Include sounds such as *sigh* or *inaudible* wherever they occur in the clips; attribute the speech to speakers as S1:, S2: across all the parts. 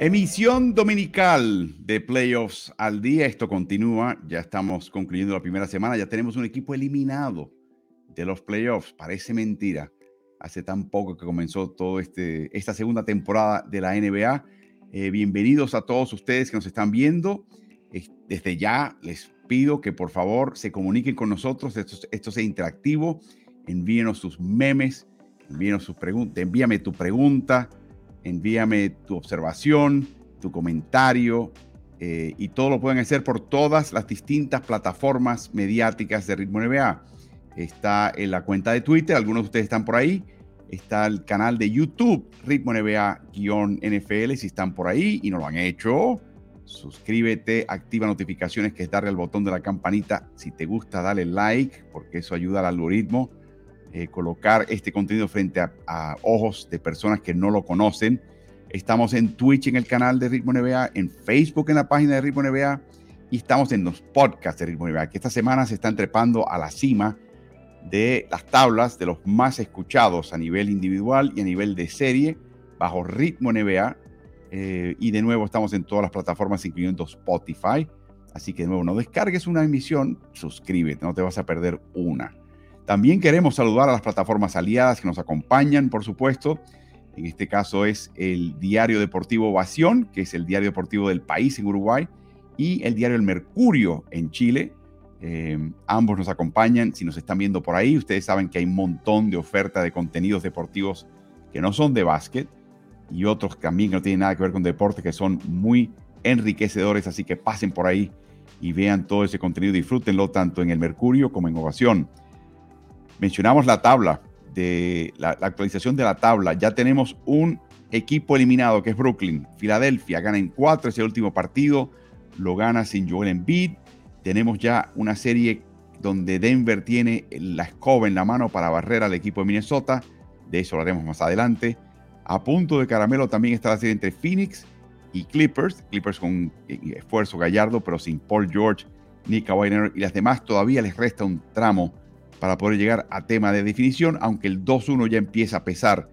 S1: Emisión dominical de playoffs al día. Esto continúa. Ya estamos concluyendo la primera semana. Ya tenemos un equipo eliminado de los playoffs. Parece mentira. Hace tan poco que comenzó toda este, esta segunda temporada de la NBA. Eh, bienvenidos a todos ustedes que nos están viendo. Desde ya les pido que por favor se comuniquen con nosotros. Esto, esto sea interactivo. Envíenos sus memes. Envíenos sus preguntas. Envíame tu pregunta envíame tu observación, tu comentario, eh, y todo lo pueden hacer por todas las distintas plataformas mediáticas de Ritmo NBA. Está en la cuenta de Twitter, algunos de ustedes están por ahí. Está el canal de YouTube, Ritmo NBA-NFL, si están por ahí y no lo han hecho. Suscríbete, activa notificaciones, que es darle al botón de la campanita. Si te gusta, dale like, porque eso ayuda al algoritmo eh, colocar este contenido frente a, ojos de personas que no lo conocen. Estamos en Twitch en el canal de Ritmo NBA, en Facebook en la página de Ritmo NBA y estamos en los podcasts de Ritmo NBA, que esta semana se están trepando a la cima de las tablas de los más escuchados a nivel individual y a nivel de serie bajo Ritmo NBA. Eh, y de nuevo estamos en todas las plataformas, incluyendo Spotify. Así que de nuevo, no descargues una emisión, suscríbete, no te vas a perder una. También queremos saludar a las plataformas aliadas que nos acompañan, por supuesto. En este caso es el Diario Deportivo Ovación, que es el diario deportivo del país en Uruguay, y el Diario El Mercurio en Chile. Eh, ambos nos acompañan. Si nos están viendo por ahí, ustedes saben que hay un montón de oferta de contenidos deportivos que no son de básquet y otros también que no tienen nada que ver con deporte, que son muy enriquecedores. Así que pasen por ahí y vean todo ese contenido. Disfrútenlo tanto en El Mercurio como en Ovación. Mencionamos la tabla, de la, actualización de la tabla. Ya tenemos un equipo eliminado que es Brooklyn. Filadelfia gana en cuatro ese último partido, lo gana sin Joel Embiid. Tenemos ya una serie donde Denver tiene la escoba en la mano para barrer al equipo de Minnesota. De eso lo haremos más adelante. A punto de caramelo también está la serie entre Phoenix y Clippers. Clippers con esfuerzo gallardo, pero sin Paul George ni Kawhi Y las demás todavía les resta un tramo para poder llegar a tema de definición, aunque el 2-1 ya empieza a pesar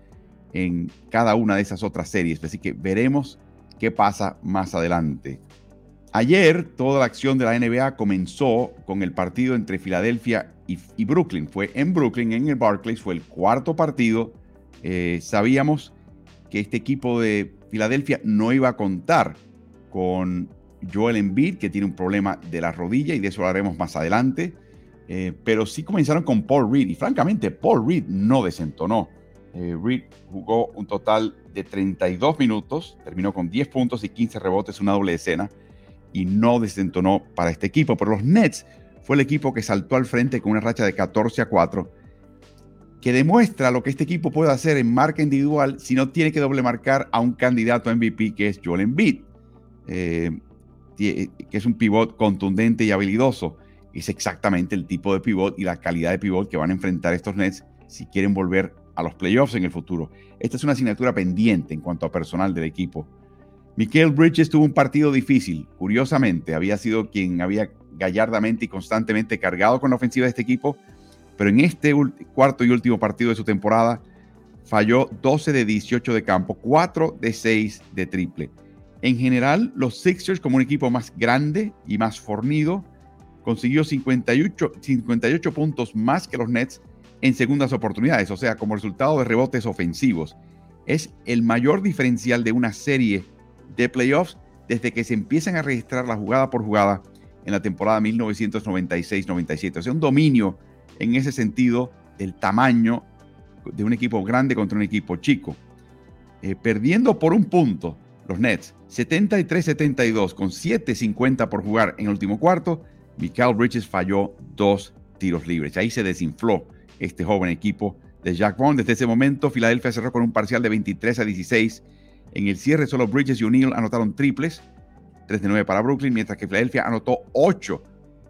S1: en cada una de esas otras series. Así que veremos qué pasa más adelante. Ayer toda la acción de la NBA comenzó con el partido entre Filadelfia y, Brooklyn. Fue en Brooklyn, en el Barclays, fue el cuarto partido. Eh, sabíamos que este equipo de Filadelfia no iba a contar con Joel Embiid, que tiene un problema de la rodilla y de eso hablaremos más adelante. Eh, pero sí comenzaron con Paul Reed y francamente Paul Reed no desentonó. Eh, Reed jugó un total de 32 minutos, terminó con 10 puntos y 15 rebotes, una doble escena y no desentonó para este equipo. Pero los Nets fue el equipo que saltó al frente con una racha de 14 a 4 que demuestra lo que este equipo puede hacer en marca individual si no tiene que doble marcar a un candidato a MVP que es Joel Embiid, eh, que es un pivot contundente y habilidoso es exactamente el tipo de pivot y la calidad de pivot que van a enfrentar estos Nets si quieren volver a los playoffs en el futuro. Esta es una asignatura pendiente en cuanto a personal del equipo. Michael Bridges tuvo un partido difícil. Curiosamente, había sido quien había gallardamente y constantemente cargado con la ofensiva de este equipo, pero en este cuarto y último partido de su temporada falló 12 de 18 de campo, 4 de 6 de triple. En general, los Sixers como un equipo más grande y más fornido consiguió 58, 58 puntos más que los Nets en segundas oportunidades, o sea, como resultado de rebotes ofensivos. Es el mayor diferencial de una serie de playoffs desde que se empiezan a registrar la jugada por jugada en la temporada 1996-97. O sea, un dominio en ese sentido del tamaño de un equipo grande contra un equipo chico. Eh, perdiendo por un punto los Nets, 73-72 con 7-50 por jugar en último cuarto, Michael Bridges falló dos tiros libres. Ahí se desinfló este joven equipo de Jack Bond. Desde ese momento, Filadelfia cerró con un parcial de 23 a 16. En el cierre, solo Bridges y O'Neill anotaron triples, 3 de 9 para Brooklyn, mientras que Filadelfia anotó 8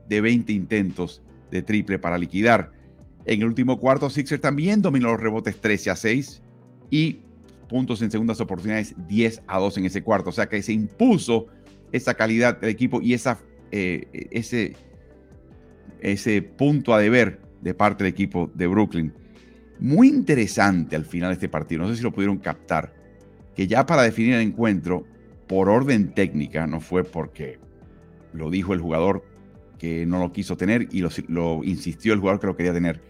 S1: de 20 intentos de triple para liquidar. En el último cuarto, Sixers también dominó los rebotes 13 a 6 y puntos en segundas oportunidades 10 a 2 en ese cuarto. O sea que se impuso esa calidad del equipo y esa eh, ese, ese punto a deber de parte del equipo de Brooklyn. Muy interesante al final de este partido, no sé si lo pudieron captar, que ya para definir el encuentro, por orden técnica, no fue porque lo dijo el jugador que no lo quiso tener y lo, lo insistió el jugador que lo quería tener.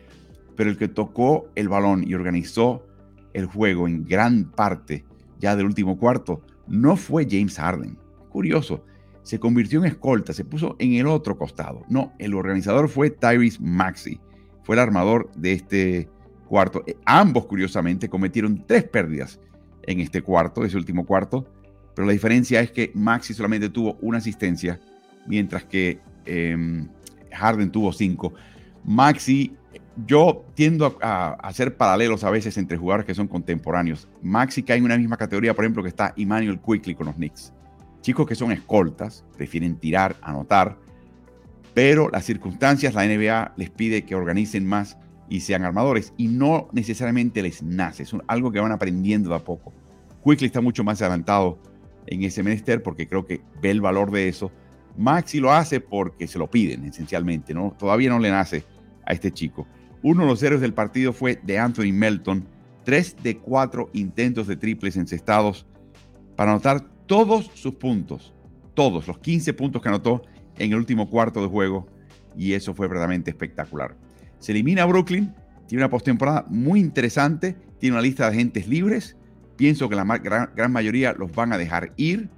S1: Pero el que tocó el balón y organizó el juego en gran parte ya del último cuarto no fue James Harden. Curioso, se convirtió en escolta, se puso en el otro costado. No, el organizador fue Tyrese Maxi, fue el armador de este cuarto. Eh, ambos, curiosamente, cometieron tres pérdidas en este cuarto, ese último cuarto, pero la diferencia es que Maxi solamente tuvo una asistencia, mientras que em, Harden tuvo cinco. Maxi, yo tiendo a, hacer paralelos a veces entre jugadores que son contemporáneos. Maxi cae en una misma categoría, por ejemplo, que está Emmanuel Quickly con los Knicks. Chicos que son escoltas, prefieren tirar, anotar, pero las circunstancias, la NBA les pide que organicen más y sean armadores y no necesariamente les nace, es algo que van aprendiendo de a poco. Quickly está mucho más adelantado en ese menester porque creo que ve el valor de eso. Maxi lo hace porque se lo piden esencialmente, ¿no? Todavía no le nace a este chico. Uno de los héroes del partido fue de Anthony Melton, tres de cuatro intentos de triples encestados para anotar todos sus puntos, todos los 15 puntos que anotó en el último cuarto de juego y eso fue verdaderamente espectacular. Se elimina Brooklyn, tiene una postemporada muy interesante, tiene una lista de agentes libres. Pienso que la gran, mayoría los van a dejar ir.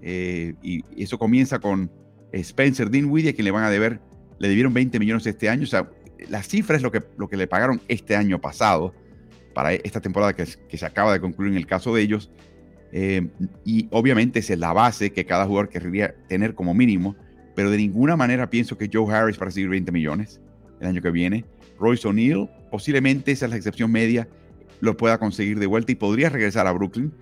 S1: Eh, y eso comienza con Spencer Dinwiddie, a quien le van a deber, le debieron 20 millones este año. O sea, la cifra es lo que, lo que le pagaron este año pasado para esta temporada que, se acaba de concluir en el caso de ellos. Eh, y obviamente esa es la base que cada jugador querría tener como mínimo, pero de ninguna manera pienso que Joe Harris para recibir 20 millones el año que viene. Royce O'Neill, posiblemente esa es la excepción media, lo pueda conseguir de vuelta y podría regresar a Brooklyn.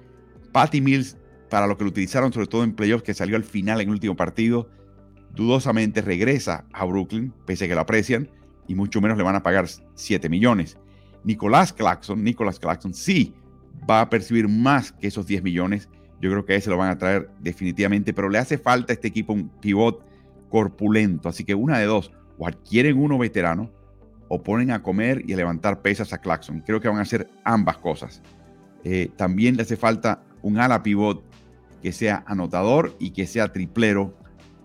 S1: Patty Mills, para lo que lo utilizaron sobre todo en playoffs, que salió al final en el último partido, dudosamente regresa a Brooklyn, pese a que lo aprecian, y mucho menos le van a pagar 7 millones. Nicolás Claxon, Nicolás Claxon sí va a percibir más que esos 10 millones. Yo creo que a ese lo van a traer definitivamente, pero le hace falta a este equipo un pivot corpulento. Así que una de dos, o adquieren uno veterano o ponen a comer y a levantar pesas a Claxon. Creo que van a hacer ambas cosas. Eh, también le hace falta un ala pivot que sea anotador y que sea triplero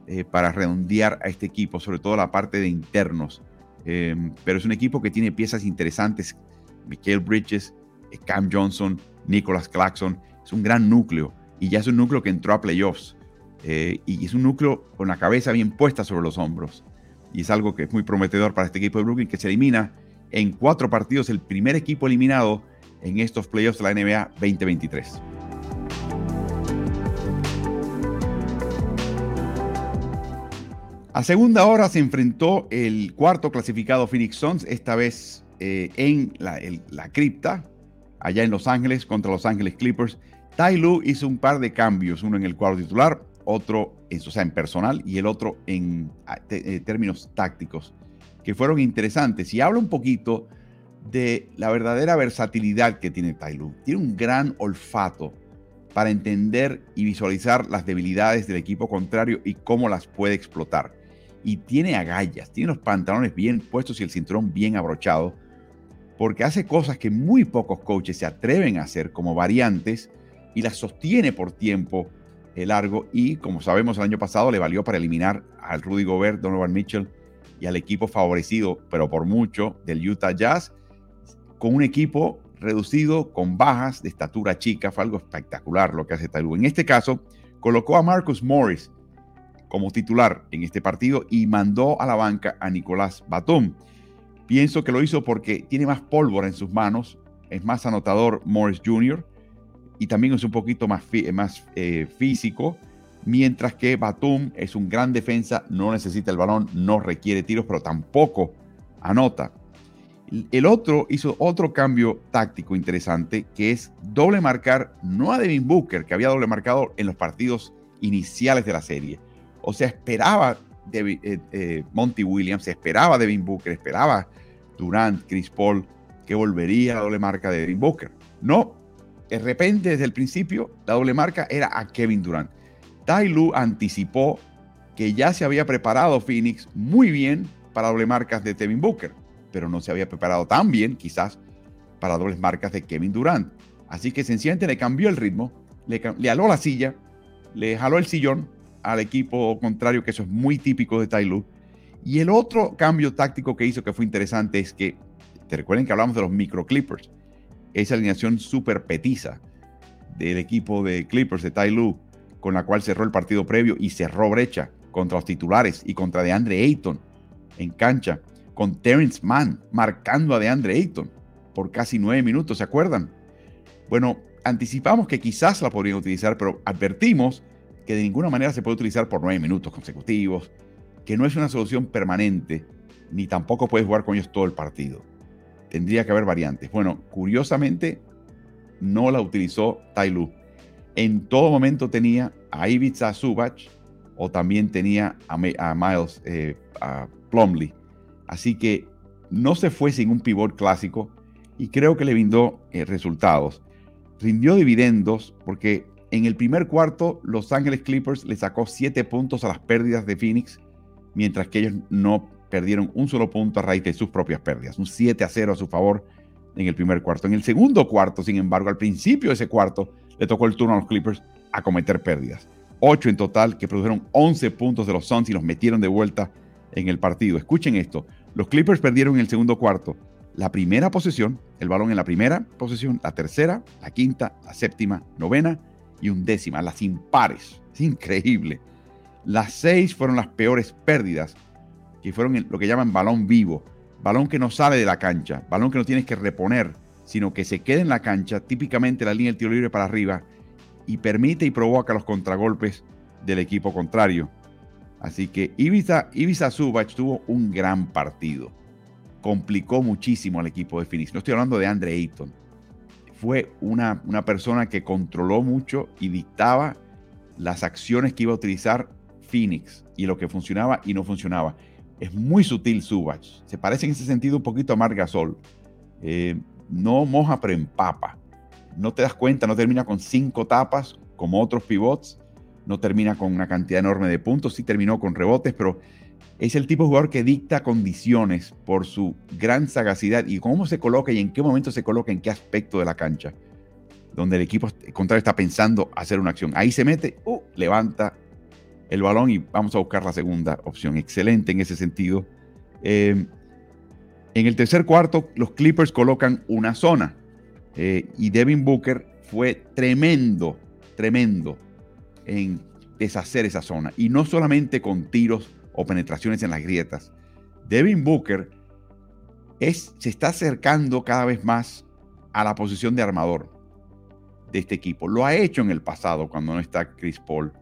S1: eh, para redondear a este equipo, sobre todo la parte de internos. Em, pero es un equipo que tiene piezas interesantes. Michael Bridges, eh, Cam Johnson, Nicholas Claxon. Es un gran núcleo y ya es un núcleo que entró a playoffs. y es un núcleo con la cabeza bien puesta sobre los hombros y es algo que es muy prometedor para este equipo de Brooklyn que se elimina en cuatro partidos el primer equipo eliminado en estos playoffs de la NBA 2023. A segunda hora se enfrentó el cuarto clasificado Phoenix Suns, esta vez eh, en la, cripta, allá en Los Ángeles, contra Los Ángeles Clippers. Ty Lue hizo un par de cambios, uno en el cuadro titular, otro en, o sea, personal y el otro en eh, términos tácticos, que fueron interesantes. Y habla un poquito de la verdadera versatilidad que tiene Tyloo. Tiene un gran olfato para entender y visualizar las debilidades del equipo contrario y cómo las puede explotar. Y tiene agallas, tiene los pantalones bien puestos y el cinturón bien abrochado, porque hace cosas que muy pocos coaches se atreven a hacer como variantes y las sostiene por tiempo largo y como sabemos el año pasado le valió para eliminar al Rudy Gobert, Donovan Mitchell y al equipo favorecido, pero por mucho, del Utah Jazz, con un equipo reducido, con bajas de estatura chica. Fue algo espectacular lo que hace Talú. En este caso, colocó a Marcus Morris como titular en este partido y mandó a la banca a Nicolás Batum. Pienso que lo hizo porque tiene más pólvora en sus manos, es más anotador Morris Jr., y también es un poquito más, más eh, físico, mientras que Batum es un gran defensa, no necesita el balón, no requiere tiros, pero tampoco anota. El otro hizo otro cambio táctico interesante, que es doble marcar, no a Devin Booker, que había doble marcado en los partidos iniciales de la serie. O sea, esperaba eh, eh, Monty Williams, esperaba Devin Booker, esperaba Durant, Chris Paul, que volvería a doble marca de Devin Booker. No, de repente, desde el principio, la doble marca era a Kevin Durant. Tai Lu anticipó que ya se había preparado Phoenix muy bien para doble marcas de Kevin Booker, pero no se había preparado tan bien, quizás, para dobles marcas de Kevin Durant. Así que sencillamente le cambió el ritmo, le, aló la silla le jaló el sillón al equipo contrario, que eso es muy típico de Tai Y el otro cambio táctico que hizo que fue interesante es que, te recuerden que hablamos de los micro Clippers, esa alineación súper petiza del equipo de Clippers de Tai con la cual cerró el partido previo y cerró brecha contra los titulares y contra DeAndre Ayton en cancha, con Terrence Mann marcando a DeAndre Ayton por casi nueve minutos, ¿se acuerdan? Bueno, anticipamos que quizás la podrían utilizar, pero advertimos que de ninguna manera se puede utilizar por nueve minutos consecutivos, que no es una solución permanente, ni tampoco puedes jugar con ellos todo el partido. Tendría que haber variantes. Bueno, curiosamente, no la utilizó Tailu. En todo momento tenía a Ivica Subach o también tenía a, Miles eh, Plumley. Así que no se fue sin un pivot clásico y creo que le brindó eh, resultados. Rindió dividendos porque en el primer cuarto Los Ángeles Clippers le sacó 7 puntos a las pérdidas de Phoenix, mientras que ellos no perdieron un solo punto a raíz de sus propias pérdidas. Un 7 a 0 a su favor en el primer cuarto. En el segundo cuarto, sin embargo, al principio de ese cuarto, le tocó el turno a los Clippers a cometer pérdidas. 8 en total, que produjeron 11 puntos de los Suns y los metieron de vuelta en el partido. Escuchen esto, los Clippers perdieron en el segundo cuarto la primera posesión, el balón en la primera posesión, la tercera, la quinta, la séptima, novena y undécima, las impares. Es increíble. Las seis fueron las peores pérdidas, que fueron lo que llaman balón vivo, balón que no sale de la cancha, balón que no tienes que reponer, sino que se queda en la cancha, típicamente la línea del tiro libre para arriba, y permite y provoca los contragolpes del equipo contrario. Así que Ibiza, Ibiza tuvo un gran partido. Complicó muchísimo al equipo de Phoenix. No estoy hablando de Andre Ayton. Fue una, una persona que controló mucho y dictaba las acciones que iba a utilizar Phoenix y lo que funcionaba y no funcionaba. Es muy sutil Subach. Se parece en ese sentido un poquito a Margasol. Eh, no moja pero empapa. No te das cuenta, no termina con cinco tapas como otros pivots no termina con una cantidad enorme de puntos, sí terminó con rebotes, pero es el tipo de jugador que dicta condiciones por su gran sagacidad y cómo se coloca y en qué momento se coloca, en qué aspecto de la cancha, donde el equipo contrario está pensando hacer una acción. Ahí se mete, uh, levanta el balón y vamos a buscar la segunda opción. Excelente en ese sentido. Em, en el tercer cuarto, los Clippers colocan una zona eh, y Devin Booker fue tremendo, tremendo en deshacer esa zona. Y no solamente con tiros o penetraciones en las grietas. Devin Booker se está acercando cada vez más a la posición de armador de este equipo. Lo ha hecho en el pasado cuando no está Chris Paul.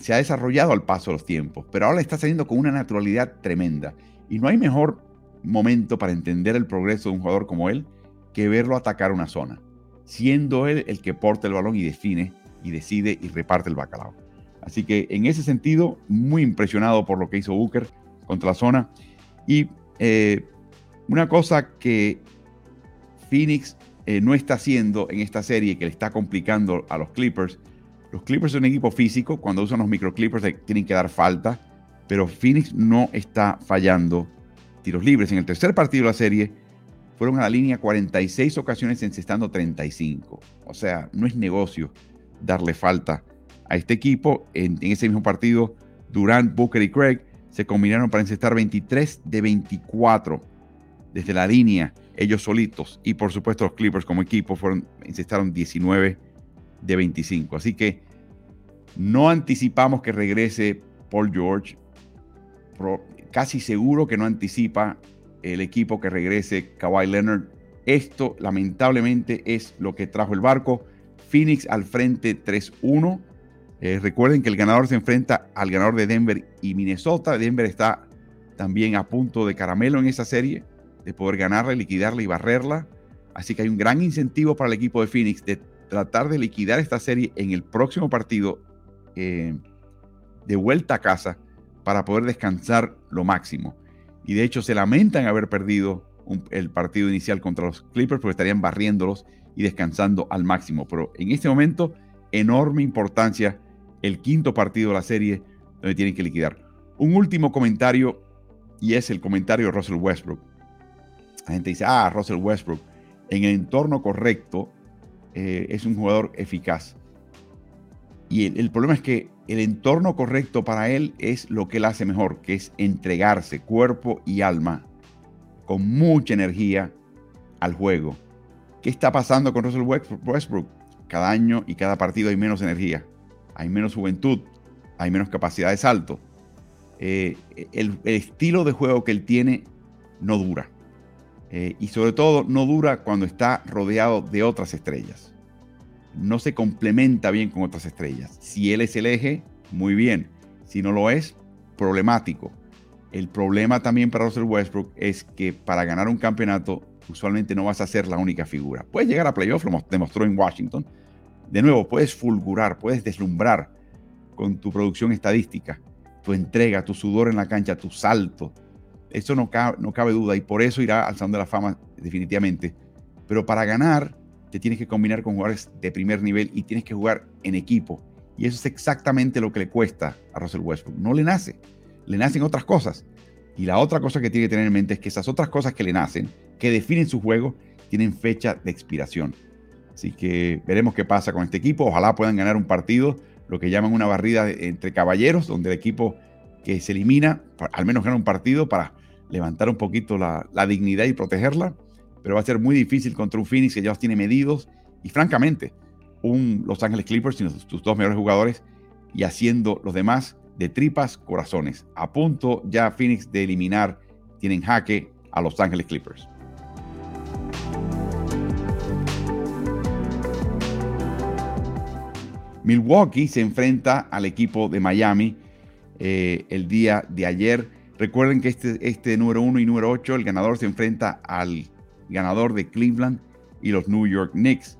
S1: Se ha desarrollado al paso de los tiempos, pero ahora está saliendo con una naturalidad tremenda. Y no hay mejor momento para entender el progreso de un jugador como él que verlo atacar una zona, siendo él el que porta el balón y define y decide y reparte el bacalao. Así que en ese sentido, muy impresionado por lo que hizo Booker contra la zona. Y eh, una cosa que Phoenix eh, no está haciendo en esta serie que le está complicando a los Clippers. Los Clippers son un equipo físico, cuando usan los micro Clippers tienen que dar falta, pero Phoenix no está fallando tiros libres. En el tercer partido de la serie fueron a la línea 46 ocasiones encestando 35. O sea, no es negocio darle falta a este equipo. En, ese mismo partido, Durant, Booker y Craig se combinaron para encestar 23 de 24 desde la línea, ellos solitos. Y por supuesto los Clippers como equipo fueron, encestaron 19 de 25. Así que no anticipamos que regrese Paul George. casi seguro que no anticipa el equipo que regrese Kawhi Leonard. Esto lamentablemente es lo que trajo el barco. Phoenix al frente 3-1. Eh, recuerden que el ganador se enfrenta al ganador de Denver y Minnesota. Denver está también a punto de caramelo en esa serie, de poder ganarla, liquidarla y barrerla. Así que hay un gran incentivo para el equipo de Phoenix de tratar de liquidar esta serie en el próximo partido eh, de vuelta a casa para poder descansar lo máximo. Y de hecho se lamentan haber perdido el partido inicial contra los Clippers porque estarían barriéndolos y descansando al máximo. Pero en este momento, enorme importancia el quinto partido de la serie donde tienen que liquidar. Un último comentario y es el comentario de Russell Westbrook. La gente dice, ah, Russell Westbrook, en el entorno correcto eh, es un jugador eficaz. Y el, problema es que el entorno correcto para él es lo que él hace mejor, que es entregarse cuerpo y alma con mucha energía al juego. ¿Qué está pasando con Russell Westbrook? Cada año y cada partido hay menos energía, hay menos juventud, hay menos capacidad de salto. Eh, el, estilo de juego que él tiene no dura. Eh, y sobre todo no dura cuando está rodeado de otras estrellas no se complementa bien con otras estrellas. Si él es el eje, muy bien. Si no lo es, problemático. El problema también para Russell Westbrook es que para ganar un campeonato usualmente no vas a ser la única figura. Puedes llegar a playoff, lo demostró en Washington. De nuevo, puedes fulgurar, puedes deslumbrar con tu producción estadística, tu entrega, tu sudor en la cancha, tu salto. Eso no cabe, no cabe duda y por eso irá al Salón de la Fama definitivamente. Pero para ganar te tienes que combinar con jugadores de primer nivel y tienes que jugar en equipo. Y eso es exactamente lo que le cuesta a Russell Westbrook. No le nace, le nacen otras cosas. Y la otra cosa que tiene que tener en mente es que esas otras cosas que le nacen, que definen su juego, tienen fecha de expiración. Así que veremos qué pasa con este equipo. Ojalá puedan ganar un partido, lo que llaman una barrida entre caballeros, donde el equipo que se elimina, al menos gana un partido para levantar un poquito la, dignidad y protegerla pero va a ser muy difícil contra un Phoenix que ya los tiene medidos y francamente, un Los Ángeles Clippers sin sus dos mejores jugadores y haciendo los demás de tripas corazones. A punto ya Phoenix de eliminar, tienen jaque a Los Ángeles Clippers. Milwaukee se enfrenta al equipo de Miami eh, el día de ayer. Recuerden que este, este número 1 y número 8, el ganador se enfrenta al ganador de Cleveland y los New York Knicks.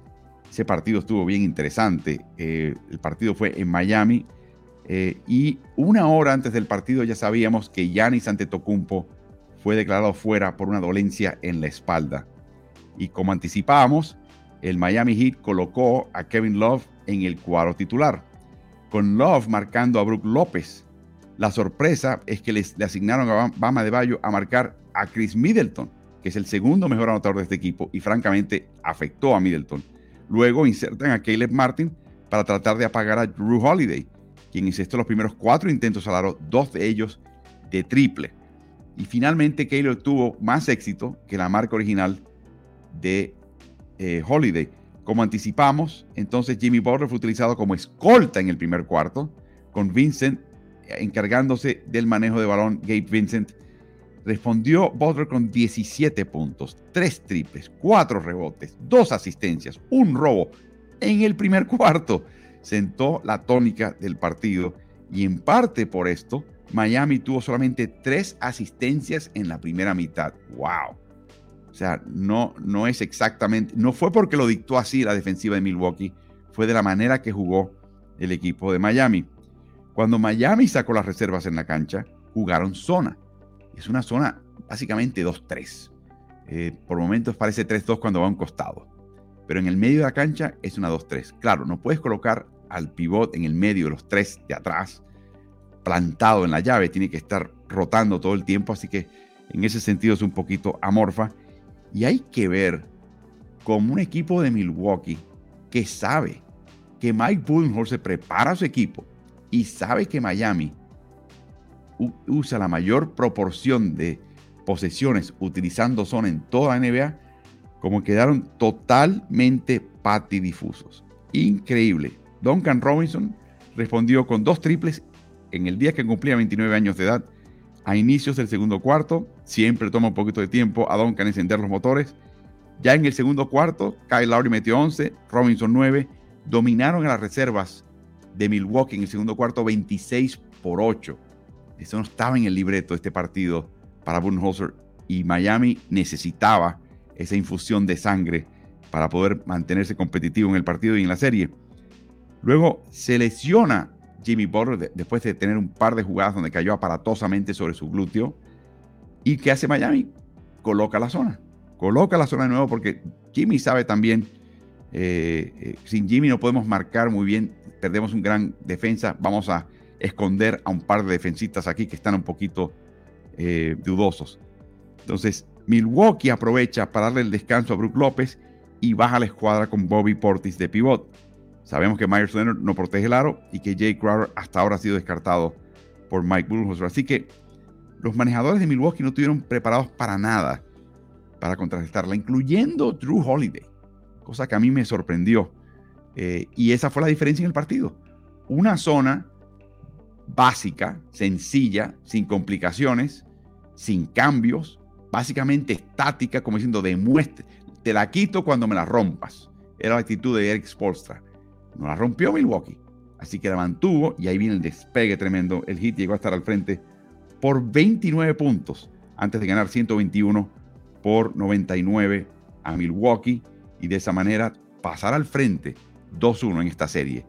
S1: Ese partido estuvo bien interesante. Eh, el partido fue en Miami eh, y una hora antes del partido ya sabíamos que Giannis Antetokounmpo fue declarado fuera por una dolencia en la espalda. Y como anticipábamos, el Miami Heat colocó a Kevin Love en el cuadro titular, con Love marcando a Brook López. La sorpresa es que les, le asignaron a Bama de Bayo a marcar a Chris Middleton, que es el segundo mejor anotador de este equipo y francamente afectó a Middleton. Luego insertan a Caleb Martin para tratar de apagar a Drew Holiday, quien insistió los primeros cuatro intentos al dos de ellos de triple. Y finalmente Caleb tuvo más éxito que la marca original de eh, Holiday. Como anticipamos, entonces Jimmy Butler fue utilizado como escolta en el primer cuarto, con Vincent encargándose del manejo de balón, Gabe Vincent Respondió Butler con 17 puntos, 3 triples, 4 rebotes, 2 asistencias, un robo en el primer *laughs* cuarto. Sentó la tónica del partido y en parte por esto, Miami tuvo solamente 3 asistencias en la primera mitad. ¡Wow! O sea, no, no es exactamente, no fue porque lo dictó así la defensiva de Milwaukee, fue de la manera que jugó el equipo de Miami. Cuando Miami sacó las reservas en la cancha, jugaron zona es una zona básicamente 2-3. Eh, por momentos parece 3-2 cuando va a un costado. Pero en el medio de la cancha es una 2-3. Claro, no puedes colocar al pivot en el medio de los tres de atrás, plantado en la llave. Tiene que estar rotando todo el tiempo. Así que en ese sentido es un poquito amorfa. Y hay que ver como un equipo de Milwaukee que sabe que Mike Budenholzer prepara a su equipo y sabe que Miami usa la mayor proporción de posesiones utilizando zona en toda la NBA, como quedaron totalmente patidifusos. Increíble. Duncan Robinson respondió con dos triples en el día que cumplía 29 años de edad. A inicios del segundo cuarto, siempre toma un poquito de tiempo a Duncan encender los motores. Ya en el segundo cuarto, Kyle Lowry metió 11, Robinson 9. Dominaron a las reservas de Milwaukee en el segundo cuarto 26 por 8. Eso no estaba en el libreto de este partido para Budenholzer y Miami necesitaba esa infusión de sangre para poder mantenerse competitivo en el partido y en la serie. Luego se lesiona Jimmy Butler después de tener un par de jugadas donde cayó aparatosamente sobre su glúteo. ¿Y qué hace Miami? Coloca la zona. Coloca la zona de nuevo porque Jimmy sabe también, eh, eh, sin Jimmy no podemos marcar muy bien, perdemos un gran defensa, vamos a esconder a un par de defensistas aquí que están un poquito eh, dudosos. Entonces, Milwaukee aprovecha para darle el descanso a Brook López y baja la escuadra con Bobby Portis de pivot. Sabemos que Myers Leonard no protege el aro y que Jay Crowder hasta ahora ha sido descartado por Mike Bullhouse. Así que los manejadores de Milwaukee no estuvieron preparados para nada para contrarrestarla, incluyendo Drew Holiday, cosa que a mí me sorprendió. Eh, y esa fue la diferencia en el partido. Una zona básica, sencilla, sin complicaciones, sin cambios, básicamente estática, como diciendo, demuestre, te la quito cuando me la rompas. Era la actitud de Eric Spolstra. No la rompió Milwaukee. Así que la mantuvo y ahí viene el despegue tremendo. El hit llegó a estar al frente por 29 puntos antes de ganar 121 por 99 a Milwaukee y de esa manera pasar al frente 2-1 en esta serie.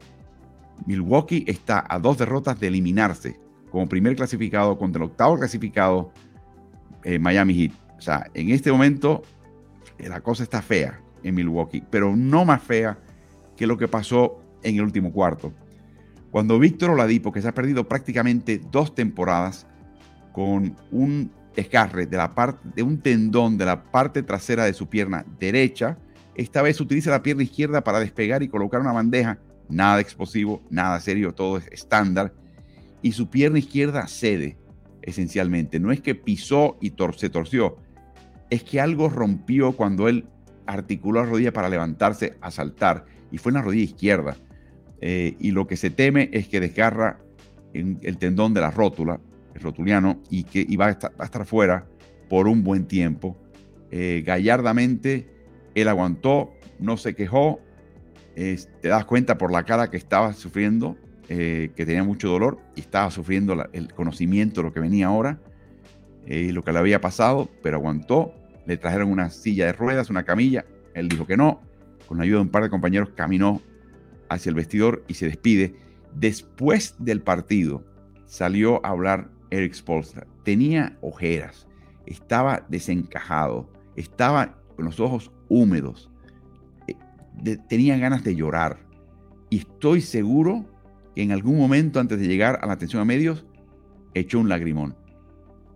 S1: Milwaukee está a dos derrotas de eliminarse como primer clasificado contra el octavo clasificado eh, Miami Heat. O sea, en este momento la cosa está fea en Milwaukee, pero no más fea que lo que pasó en el último cuarto. Cuando Víctor Oladipo, que se ha perdido prácticamente dos temporadas con un desgarre de, la parte, de un tendón de la parte trasera de su pierna derecha. Esta vez utiliza la pierna izquierda para despegar y colocar una bandeja. Nada explosivo, nada serio, todo es estándar. Y su pierna izquierda cede, esencialmente. No es que pisó y se torció, es que algo rompió cuando él articuló la rodilla para levantarse a saltar. Y fue en la rodilla izquierda. Eh, y lo que se teme es que desgarra el tendón de la rótula, rotuliano, y que va, a estar, fuera por un buen tiempo. Eh, gallardamente, él aguantó, no se quejó, te das cuenta por la cara que estaba sufriendo, eh, que tenía mucho dolor y estaba sufriendo el conocimiento de lo que venía ahora eh, y lo que le había pasado, pero aguantó. Le trajeron una silla de ruedas, una camilla. Él dijo que no. Con la ayuda de un par de compañeros caminó hacia el vestidor y se despide. Después del partido salió a hablar Eric Spolstra. Tenía ojeras, estaba desencajado, estaba con los ojos húmedos, eh, tenía ganas de llorar. Y estoy seguro que en algún momento antes de llegar a la atención a medios, echó un lagrimón.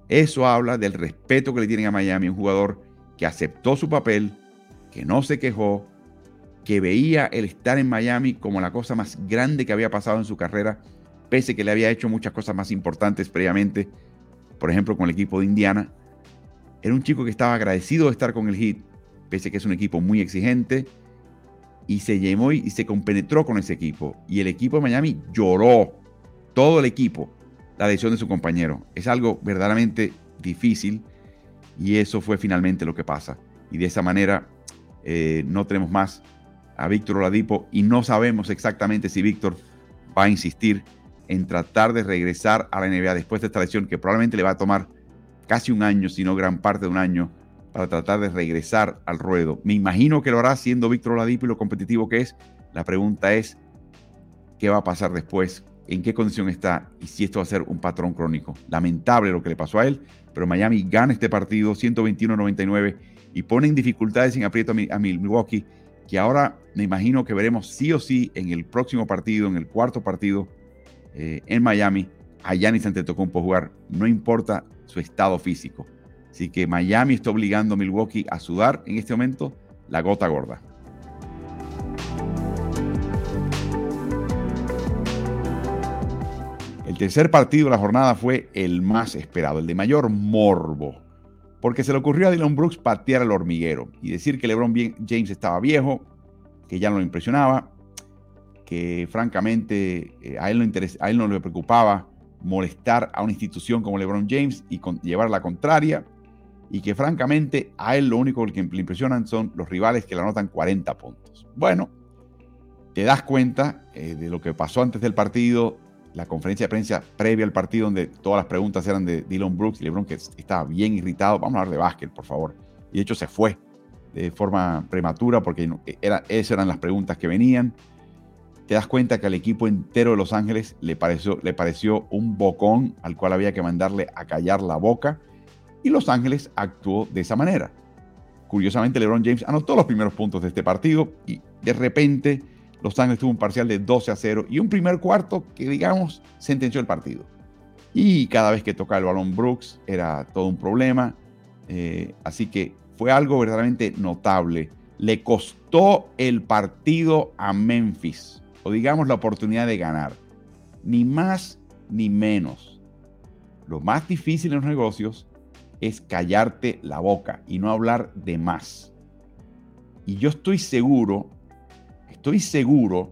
S1: Eso habla del respeto que le tienen a Miami, un jugador que aceptó su papel, que no se quejó, que veía el estar en Miami como la cosa más grande que había pasado en su carrera pese que le había hecho muchas cosas más importantes previamente, por ejemplo con el equipo de Indiana. Era un chico que estaba agradecido de estar con el Heat, pese que es un equipo muy exigente, y se llamó y se compenetró con ese equipo. Y el equipo de Miami lloró, todo el equipo, la lesión de su compañero. Es algo verdaderamente difícil y eso fue finalmente lo que pasa. Y de esa manera eh, no tenemos más a Víctor Oladipo y no sabemos exactamente si Víctor va a insistir en tratar de regresar a la NBA después de esta lesión que probablemente le va a tomar casi un año, si no gran parte de un año, para tratar de regresar al ruedo. Me imagino que lo hará siendo Víctor Oladipo y lo competitivo que es. La pregunta es, ¿qué va a pasar después? ¿En qué condición está? Y si esto va a ser un patrón crónico. Lamentable lo que le pasó a él, pero Miami gana este partido 121-99 y pone en dificultades en aprieto a Milwaukee, que ahora me imagino que veremos sí o sí en el próximo partido, en el cuarto partido, eh, en Miami, a Giannis Antetokounmpo jugar, no importa su estado físico. Así que Miami está obligando a Milwaukee a sudar en este momento la gota gorda. El tercer partido de la jornada fue el más esperado, el de mayor morbo, porque se le ocurrió a Dylan Brooks patear al hormiguero y decir que LeBron James estaba viejo, que ya no lo impresionaba, que francamente eh, a, él no le preocupaba molestar a una institución como LeBron James y llevar la contraria, y que francamente a él lo único que le impresionan son los rivales que le anotan 40 puntos. Bueno, te das cuenta eh, de lo que pasó antes del partido, la conferencia de prensa previa al partido, donde todas las preguntas eran de Dylan Brooks y LeBron, que estaba bien irritado. Vamos a hablar de básquet, por favor. Y de hecho se fue de forma prematura porque era, esas eran las preguntas que venían te das cuenta que al equipo entero de Los Ángeles le pareció, le pareció un bocón al cual había que mandarle a callar la boca y Los Ángeles actuó de esa manera. Curiosamente, LeBron James anotó los primeros puntos de este partido y de repente Los Ángeles tuvo un parcial de 12 a 0 y un primer cuarto que, digamos, sentenció el partido. Y cada vez que tocaba el balón Brooks era todo un problema. Eh, así que fue algo verdaderamente notable. Le costó el partido a Memphis o digamos la oportunidad de ganar. Ni más ni menos. Lo más difícil en los negocios es callarte la boca y no hablar de más. Y yo estoy seguro, estoy seguro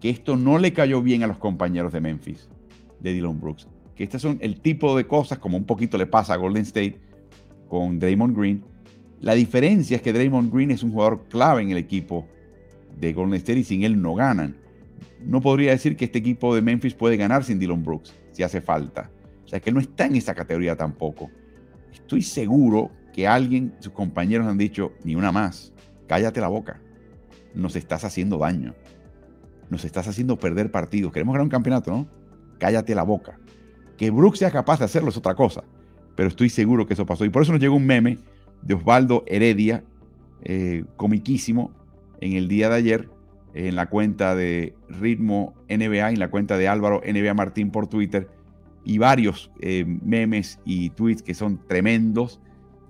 S1: que esto no le cayó bien a los compañeros de Memphis, de Dylan Brooks. Que estas son el tipo de cosas, como un poquito le pasa a Golden State con Draymond Green. La diferencia es que Draymond Green es un jugador clave en el equipo de Golden State y sin él no ganan. No podría decir que este equipo de Memphis puede ganar sin Dylan Brooks, si hace falta. O sea, que él no está en esa categoría tampoco. Estoy seguro que alguien, sus compañeros han dicho, ni una más, cállate la boca. Nos estás haciendo daño nos estás haciendo perder partidos. Queremos ganar un campeonato, ¿no? Cállate la boca. Que Brooks sea capaz de hacerlo es otra cosa, pero estoy seguro que eso pasó. Y por eso nos llegó un meme de Osvaldo Heredia, eh, comiquísimo, en el día de ayer, en la cuenta de Ritmo NBA, en la cuenta de Álvaro NBA Martín por Twitter, y varios eh, memes y tweets que son tremendos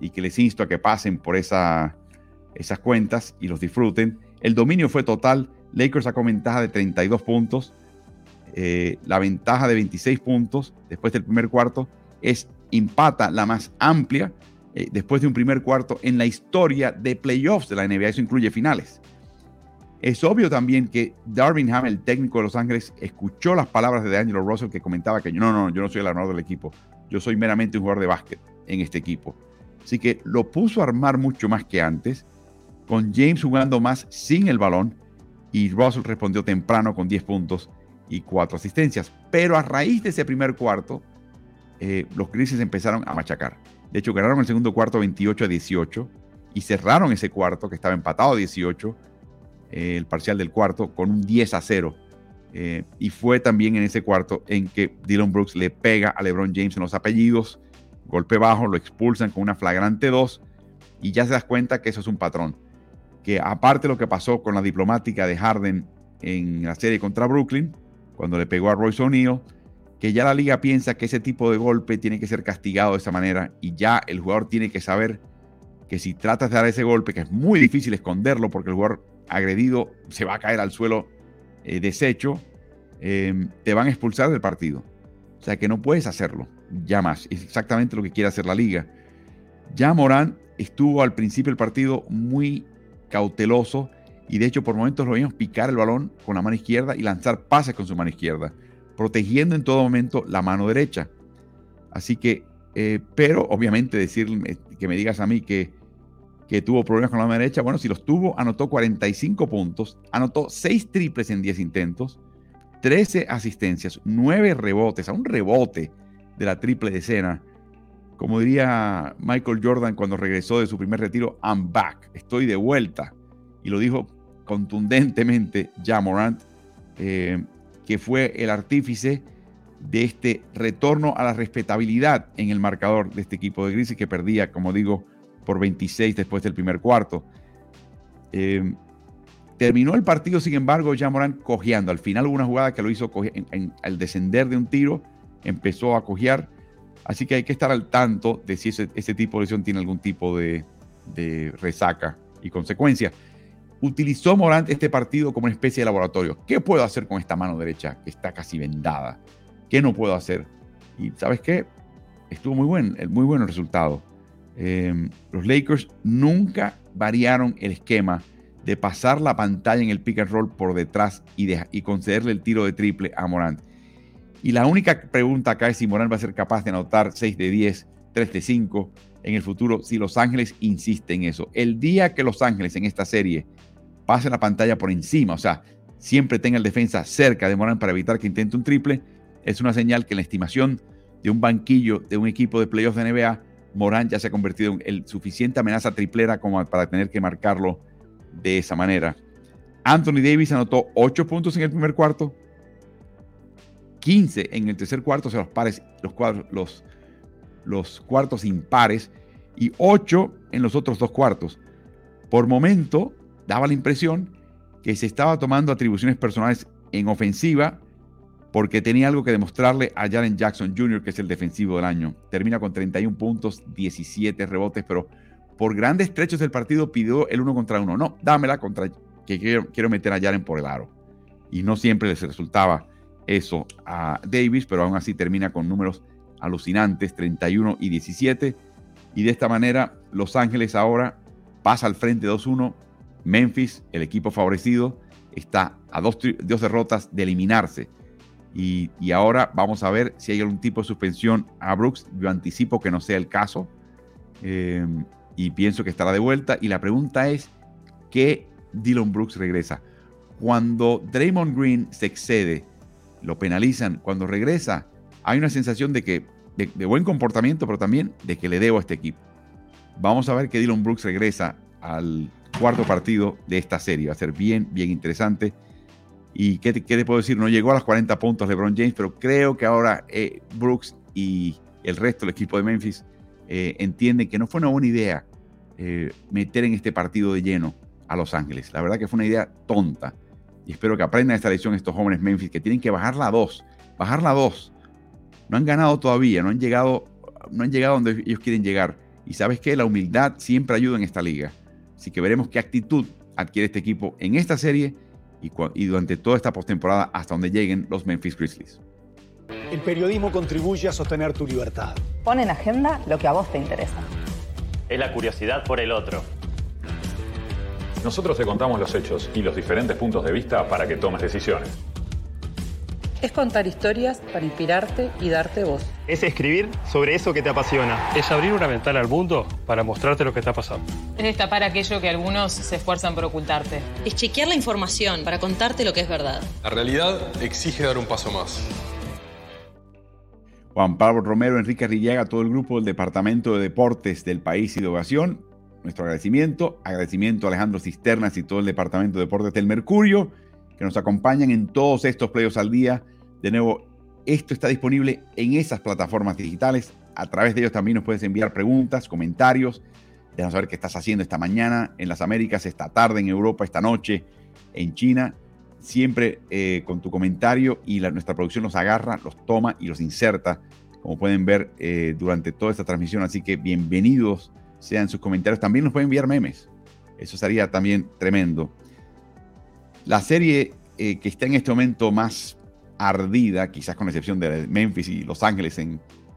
S1: y que les insto a que pasen por esa, esas cuentas y los disfruten. El dominio fue total Lakers sacó ventaja de 32 puntos. Eh, la ventaja de 26 puntos después del primer cuarto es empata la más amplia eh, después de un primer cuarto en la historia de playoffs de la NBA. Eso incluye finales. Es obvio también que Darvin Ham, el técnico de Los Ángeles, escuchó las palabras de D'Angelo Russell que comentaba que no, no, yo no soy el armador del equipo. Yo soy meramente un jugador de básquet en este equipo. Así que lo puso a armar mucho más que antes, con James jugando más sin el balón y Russell respondió temprano con 10 puntos y 4 asistencias. Pero a raíz de ese primer cuarto, eh, los Grizzlies empezaron a machacar. De hecho, ganaron el segundo cuarto 28 a 18 y cerraron ese cuarto que estaba empatado a 18, eh, el parcial del cuarto, con un 10 a 0. Eh, y fue también en ese cuarto en que Dylan Brooks le pega a LeBron James en los apellidos, golpe bajo, lo expulsan con una flagrante 2 y ya se das cuenta que eso es un patrón que aparte de lo que pasó con la diplomática de Harden en la serie contra Brooklyn, cuando le pegó a Royce O'Neal, que ya la liga piensa que ese tipo de golpe tiene que ser castigado de esa manera y ya el jugador tiene que saber que si tratas de dar ese golpe, que es muy difícil esconderlo porque el jugador agredido se va a caer al suelo eh, deshecho, em, te van a expulsar del partido. O sea que no puedes hacerlo, ya más. Es exactamente lo que quiere hacer la liga. Ya Morán estuvo al principio del partido muy cauteloso y de hecho por momentos lo vimos picar el balón con la mano izquierda y lanzar pases con su mano izquierda, protegiendo en todo momento la mano derecha. Así que, eh, pero obviamente decir que me digas a mí que, que tuvo problemas con la mano derecha, bueno, si los tuvo, anotó 45 puntos, anotó 6 triples en 10 intentos, 13 asistencias, 9 rebotes, a un rebote de la triple decena como diría Michael Jordan cuando regresó de su primer retiro, I'm back, estoy de vuelta. Y lo dijo contundentemente ya Morant, eh, que fue el artífice de este retorno a la respetabilidad en el marcador de este equipo de Grizzlies que perdía, como digo, por 26 después del primer cuarto. Eh, terminó el partido, sin embargo, ya Morant cojeando. Al final hubo una jugada que lo hizo al descender de un tiro, empezó a cojear Así que hay que estar al tanto de si ese, tipo de lesión tiene algún tipo de, resaca y consecuencia. Utilizó Morant este partido como una especie de laboratorio. ¿Qué puedo hacer con esta mano derecha que está casi vendada? ¿Qué no puedo hacer? Y ¿sabes qué? Estuvo muy buen, muy buen el resultado. Em, los Lakers nunca variaron el esquema de pasar la pantalla en el pick and roll por detrás y, y concederle el tiro de triple a Morant. Y la única pregunta acá es si Morán va a ser capaz de anotar 6 de 10, 3 de 5 en el futuro si Los Ángeles insiste en eso. El día que Los Ángeles en esta serie pase la pantalla por encima, o sea, siempre tenga el defensa cerca de Morán para evitar que intente un triple, es una señal que en la estimación de un banquillo de un equipo de playoffs de NBA, Morán ya se ha convertido en el suficiente amenaza triplera como para tener que marcarlo de esa manera. Anthony Davis anotó 8 puntos en el primer cuarto, 15 en el tercer cuarto, o sea, los pares, los, cuadros, los, los cuartos impares, y 8 en los otros dos cuartos. Por momento, daba la impresión que se estaba tomando atribuciones personales en ofensiva porque tenía algo que demostrarle a Jaren Jackson Jr., que es el defensivo del año. Termina con 31 puntos, 17 rebotes, pero por grandes trechos del partido pidió el uno contra uno. No, dámela contra que quiero, quiero meter a Jaren por el aro. y no siempre les resultaba eso a Davis, pero aún así termina con números alucinantes, 31 y 17. Y de esta manera, Los Ángeles ahora pasa al frente 2-1. Memphis, el equipo favorecido, está a dos, derrotas de eliminarse. Y, ahora vamos a ver si hay algún tipo de suspensión a Brooks. Yo anticipo que no sea el caso. Eh, y pienso que estará de vuelta. Y la pregunta es, ¿qué Dylan Brooks regresa? Cuando Draymond Green se excede, lo penalizan, cuando regresa, hay una sensación de que de, buen comportamiento, pero también de que le debo a este equipo. Vamos a ver que Dylan Brooks regresa al cuarto partido de esta serie. Va a ser bien, bien interesante. ¿Y qué te, qué puedo decir? No llegó a los 40 puntos LeBron James, pero creo que ahora eh, Brooks y el resto del equipo de Memphis eh, entienden que no fue una buena idea eh, meter en este partido de lleno a Los Ángeles. La verdad que fue una idea tonta. Y espero que aprendan esta lección estos jóvenes Memphis que tienen que bajar la 2. Bajar la 2. No han ganado todavía, no han llegado, no han llegado donde ellos quieren llegar. Y sabes que la humildad siempre ayuda en esta liga. Así que veremos qué actitud adquiere este equipo en esta serie y, durante toda esta postemporada hasta donde lleguen los Memphis Grizzlies.
S2: El periodismo contribuye a sostener tu libertad.
S3: Pon en agenda lo que a vos te interesa.
S4: Es la curiosidad por el otro.
S5: Nosotros te contamos los hechos y los diferentes puntos de vista para que tomes decisiones.
S3: Es contar historias para inspirarte y darte voz.
S4: Es escribir sobre eso que te apasiona.
S6: Es abrir una ventana al mundo para mostrarte lo que está pasando.
S7: Es destapar aquello que algunos se esfuerzan por ocultarte.
S8: Es chequear la información para contarte lo que es verdad.
S9: La realidad exige dar un paso más.
S1: Juan Pablo Romero, Enrique Arrillaga, todo el grupo del Departamento de Deportes del país y de Ovación. Nuestro agradecimiento. Agradecimiento a Alejandro Cisternas y todo el Departamento de Deportes del Mercurio que nos acompañan en todos estos playoffs al día. De nuevo, esto está disponible en esas plataformas digitales. A través de ellos también nos puedes enviar preguntas, comentarios. Déjanos saber qué estás haciendo esta mañana en las Américas, esta tarde en Europa, esta noche en China. Siempre eh, con tu comentario y nuestra producción los agarra, los toma y los inserta, como pueden ver eh, durante toda esta transmisión. Así que bienvenidos sean sus comentarios. También nos pueden enviar memes. Eso sería también tremendo. La serie eh, que está en este momento más ardida, quizás con excepción de Memphis y Los Ángeles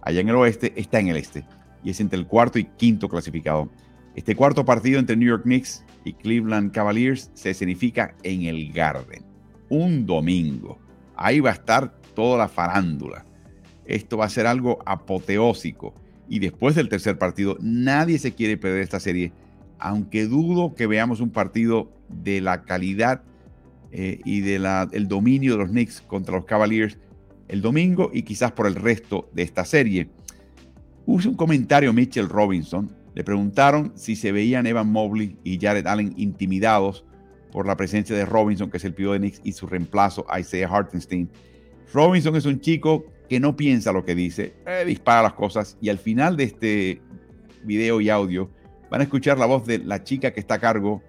S1: allá en el oeste, está en el este. Y es entre el cuarto y quinto clasificado. Este cuarto partido entre New York Knicks y Cleveland Cavaliers se significa en el Garden. Un domingo. Ahí va a estar toda la farándula. Esto va a ser algo apoteósico. Y después del tercer partido, nadie se quiere perder esta serie. Aunque dudo que veamos un partido de la calidad eh, y del dominio de los Knicks contra los Cavaliers el domingo y quizás por el resto de esta serie. Hubo un comentario Mitchell Robinson. Le preguntaron si se veían Evan Mobley y Jared Allen intimidados por la presencia de Robinson, que es el pívot de Knicks, y su reemplazo, Isaiah Hartenstein. Robinson es un chico que no piensa lo que dice, eh, dispara las cosas y al final de este video y audio van a escuchar la voz de la chica que está a cargo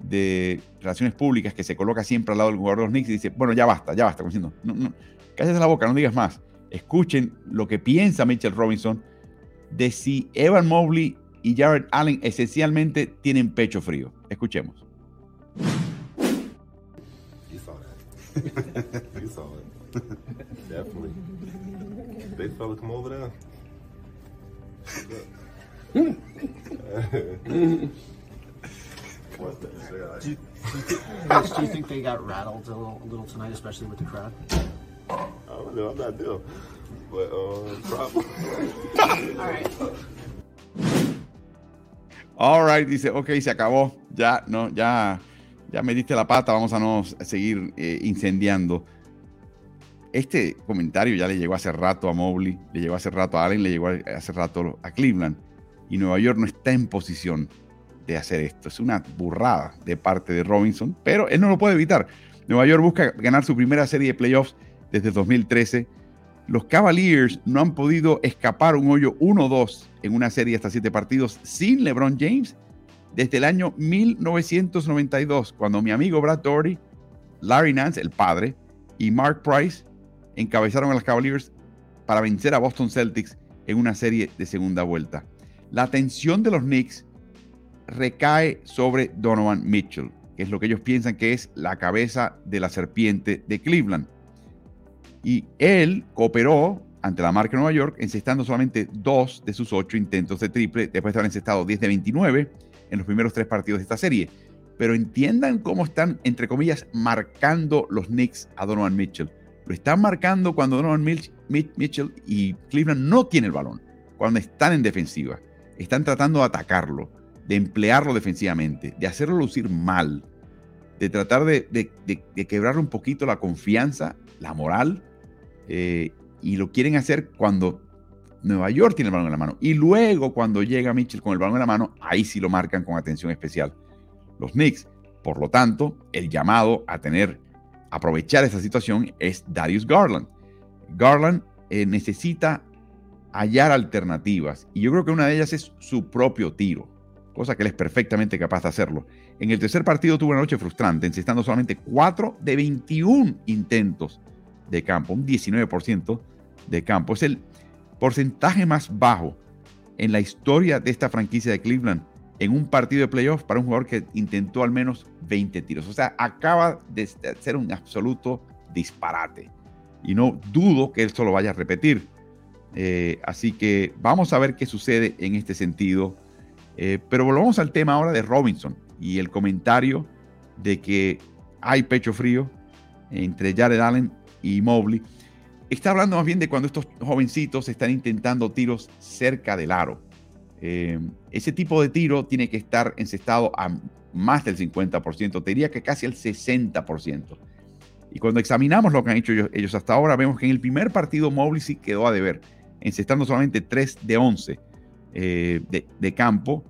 S1: de relaciones públicas que se coloca siempre al lado del jugador de los Knicks y dice, bueno, ya basta, ya basta, diciendo, no, no, cállate la boca, no digas más. Escuchen lo que piensa Mitchell Robinson de si Evan Mobley y Jared Allen esencialmente tienen pecho frío. Escuchemos. *laughs* *laughs*
S10: What the do, you, do, you *laughs* do you think they got rattled a little, a little tonight, especially with the crowd? I don't know. I'm not there. But, uh,
S1: probably. All right. All right, dice, ok, se acabó. Ya, no, ya, ya me diste la pata, vamos a no seguir eh, incendiando. Este comentario ya le llegó hace rato a Mobley, le llegó hace rato a Allen, le llegó hace rato a Cleveland. Y Nueva York no está en posición de hacer esto. Es una burrada de parte de Robinson, pero él no lo puede evitar. Nueva York busca ganar su primera serie de playoffs desde 2013. Los Cavaliers no han podido escapar un hoyo 1-2 en una serie hasta siete partidos sin LeBron James desde el año 1992, cuando mi amigo Brad Doherty, Larry Nance, el padre, y Mark Price encabezaron a los Cavaliers para vencer a Boston Celtics en una serie de segunda vuelta. La atención de los Knicks recae sobre Donovan Mitchell, que es lo que ellos piensan que es la cabeza de la serpiente de Cleveland. Y él cooperó ante la marca de Nueva York, encestando solamente dos de sus ocho intentos de triple, después de haber encestado 10 de 29 en los primeros tres partidos de esta serie. Pero entiendan cómo están, entre comillas, marcando los Knicks a Donovan Mitchell. Están marcando cuando Donovan Mitchell y Cleveland no tienen el balón, cuando están en defensiva. Están tratando de atacarlo, de emplearlo defensivamente, de hacerlo lucir mal, de tratar de, de, quebrar un poquito la confianza, la moral, eh, y lo quieren hacer cuando Nueva York tiene el balón en la mano. Y luego cuando llega Mitchell con el balón en la mano, ahí sí lo marcan con atención especial los Knicks. Por lo tanto, el llamado a tener, aprovechar esa situación es Darius Garland. Garland eh, necesita hallar alternativas y yo creo que una de ellas es su propio tiro, cosa que él es perfectamente capaz de hacerlo. En el tercer partido tuvo una noche frustrante, encestando solamente 4 de 21 intentos de campo, un 19% de campo. Es el porcentaje más bajo en la historia de esta franquicia de Cleveland en un partido de playoffs para un jugador que intentó al menos 20 tiros. O sea, acaba de ser un absoluto disparate. Y no dudo que esto lo vaya a repetir. Eh, así que vamos a ver qué sucede en este sentido. Eh, pero volvamos al tema ahora de Robinson y el comentario de que hay pecho frío entre Jared Allen y Mobley. Está hablando más bien de cuando estos jovencitos están intentando tiros cerca del aro. Eh, ese tipo de tiro tiene que estar encestado a más del 50%, te diría que casi el 60%. Y cuando examinamos lo que han hecho ellos, hasta ahora, vemos que en el primer partido Mobley sí quedó a deber, encestando solamente 3 de 11 eh, de, campo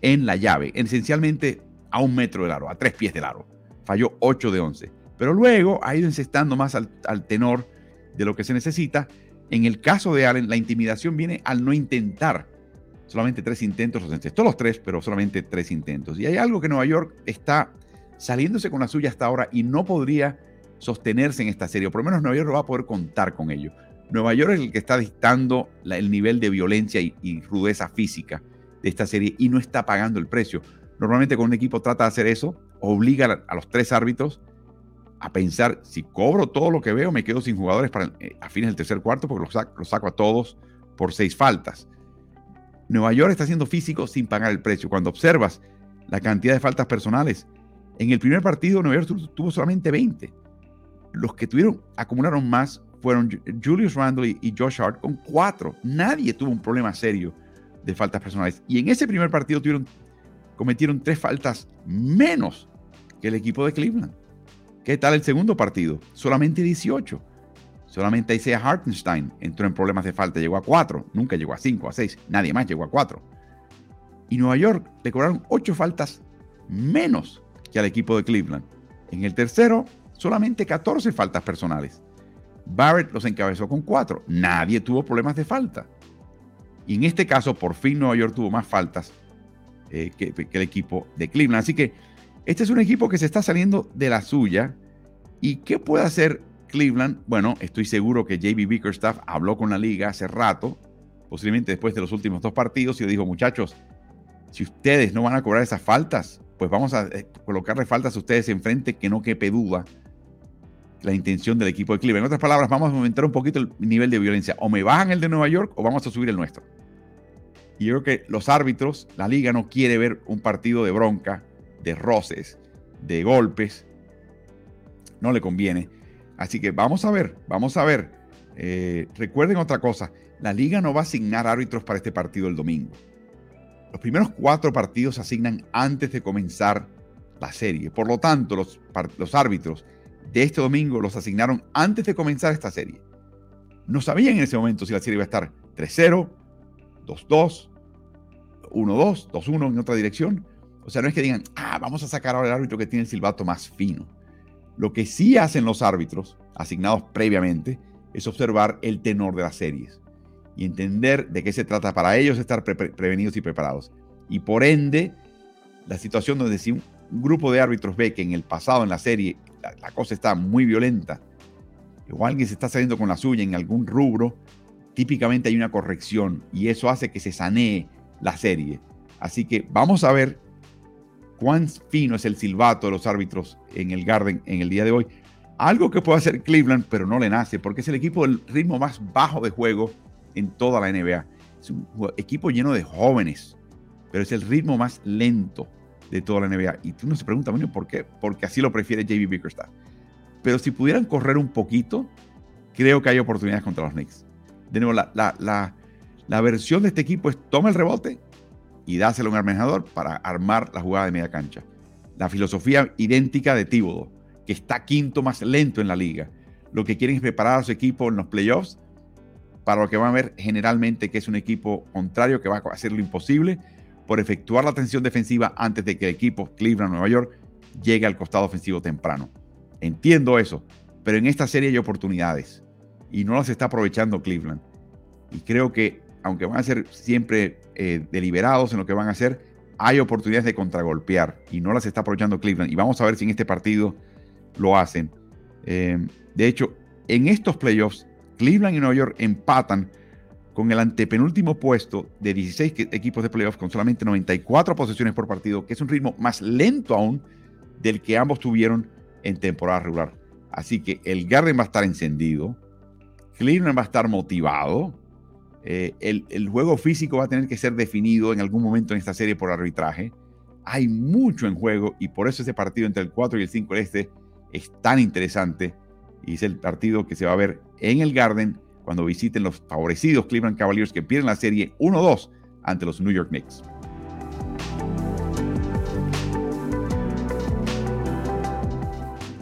S1: en la llave, esencialmente a un metro del aro, a tres pies del aro. Falló 8 de 11. Pero luego ha ido encestando más al, tenor de lo que se necesita. En el caso de Allen, la intimidación viene al no intentar. Solamente tres intentos, los encestó los tres, pero solamente tres intentos. Y hay algo que Nueva York está saliéndose con la suya hasta ahora y no podría sostenerse en esta serie, por lo menos Nueva York no va a poder contar con ello. Nueva York es el que está dictando el nivel de violencia y, rudeza física de esta serie y no está pagando el precio. Normalmente cuando un equipo trata de hacer eso, obliga a los tres árbitros a pensar, si cobro todo lo que veo, me quedo sin jugadores para, eh, a fines del tercer cuarto porque los saco, saco a todos por seis faltas. Nueva York está siendo físico sin pagar el precio. Cuando observas la cantidad de faltas personales, en el primer partido Nueva York tuvo solamente 20. Los que tuvieron, acumularon más fueron Julius Randle y Josh Hart con cuatro. Nadie tuvo un problema serio de faltas personales. Y en ese primer partido tuvieron, cometieron tres faltas menos que el equipo de Cleveland. ¿Qué tal el segundo partido? Solamente 18. Solamente Isaiah Hartenstein entró en problemas de falta, llegó a 4, nunca llegó a 5, a 6, nadie más llegó a 4. Y Nueva York le cobraron 8 faltas menos que al equipo de Cleveland. En el tercero, solamente 14 faltas personales. Barrett los encabezó con 4. Nadie tuvo problemas de falta. Y en este caso, por fin Nueva York tuvo más faltas eh, que el equipo de Cleveland. Así que este es un equipo que se está saliendo de la suya. ¿Y qué puede hacer Cleveland? Bueno, estoy seguro que JB Bickerstaff habló con la liga hace rato, posiblemente después de los últimos dos partidos, y le dijo, muchachos, si ustedes no van a cobrar esas faltas, pues vamos a eh, colocarle faltas a ustedes enfrente que no quepe duda la intención del equipo de Cleveland. En otras palabras, vamos a aumentar un poquito el nivel de violencia. O me bajan el de Nueva York o vamos a subir el nuestro. Y yo creo que los árbitros, la liga no quiere ver un partido de bronca de roces, de golpes, no le conviene. Así que vamos a ver, vamos a ver. Eh, recuerden otra cosa, la liga no va a asignar árbitros para este partido el domingo. Los primeros cuatro partidos se asignan antes de comenzar la serie. Por lo tanto, los, los árbitros de este domingo los asignaron antes de comenzar esta serie. No sabían en ese momento si la serie iba a estar 3-0, 2-2, 1-2, 2-1 en otra dirección. O sea, no es que digan, ah, vamos a sacar ahora el árbitro que tiene el silbato más fino. Lo que sí hacen los árbitros, asignados previamente, es observar el tenor de las series y entender de qué se trata para ellos estar prevenidos y preparados. Y por ende, la situación donde si un grupo de árbitros ve que en el pasado, en la serie, la, cosa está muy violenta, o alguien se está saliendo con la suya en algún rubro, típicamente hay una corrección y eso hace que se sanee la serie. Así que vamos a ver cuán fino es el silbato de los árbitros en el Garden en el día de hoy. Algo que puede hacer Cleveland, pero no le nace, porque es el equipo del ritmo más bajo de juego en toda la NBA. Es un equipo lleno de jóvenes, pero es el ritmo más lento de toda la NBA. Y tú no se pregunta, ¿por qué? Porque así lo prefiere JB Bickerstaff. Pero si pudieran correr un poquito, creo que hay oportunidades contra los Knicks. De nuevo, la, la, la, versión de este equipo es toma el rebote y dáselo a un armejador para armar la jugada de media cancha. La filosofía idéntica de Tíbodo, que está quinto más lento en la liga. Lo que quieren es preparar a su equipo en los playoffs para lo que van a ver generalmente que es un equipo contrario que va a hacer lo imposible por efectuar la atención defensiva antes de que el equipo Cleveland-Nueva York llegue al costado ofensivo temprano. Entiendo eso, pero en esta serie hay oportunidades y no las está aprovechando Cleveland. Y creo que, aunque van a ser siempre eh, deliberados en lo que van a hacer, hay oportunidades de contragolpear y no las está aprovechando Cleveland. Y vamos a ver si en este partido lo hacen. Eh, de hecho, en estos playoffs, Cleveland y Nueva York empatan con el antepenúltimo puesto de 16 equipos de playoffs con solamente 94 posesiones por partido, que es un ritmo más lento aún del que ambos tuvieron en temporada regular. Así que el Garden va a estar encendido, Cleveland va a estar motivado, eh, el, el, juego físico va a tener que ser definido en algún momento en esta serie por arbitraje. Hay mucho en juego y por eso ese partido entre el 4 y el 5 del este es tan interesante y es el partido que se va a ver en el Garden cuando visiten los favorecidos Cleveland Cavaliers que pierden la serie 1-2 ante los New York Knicks.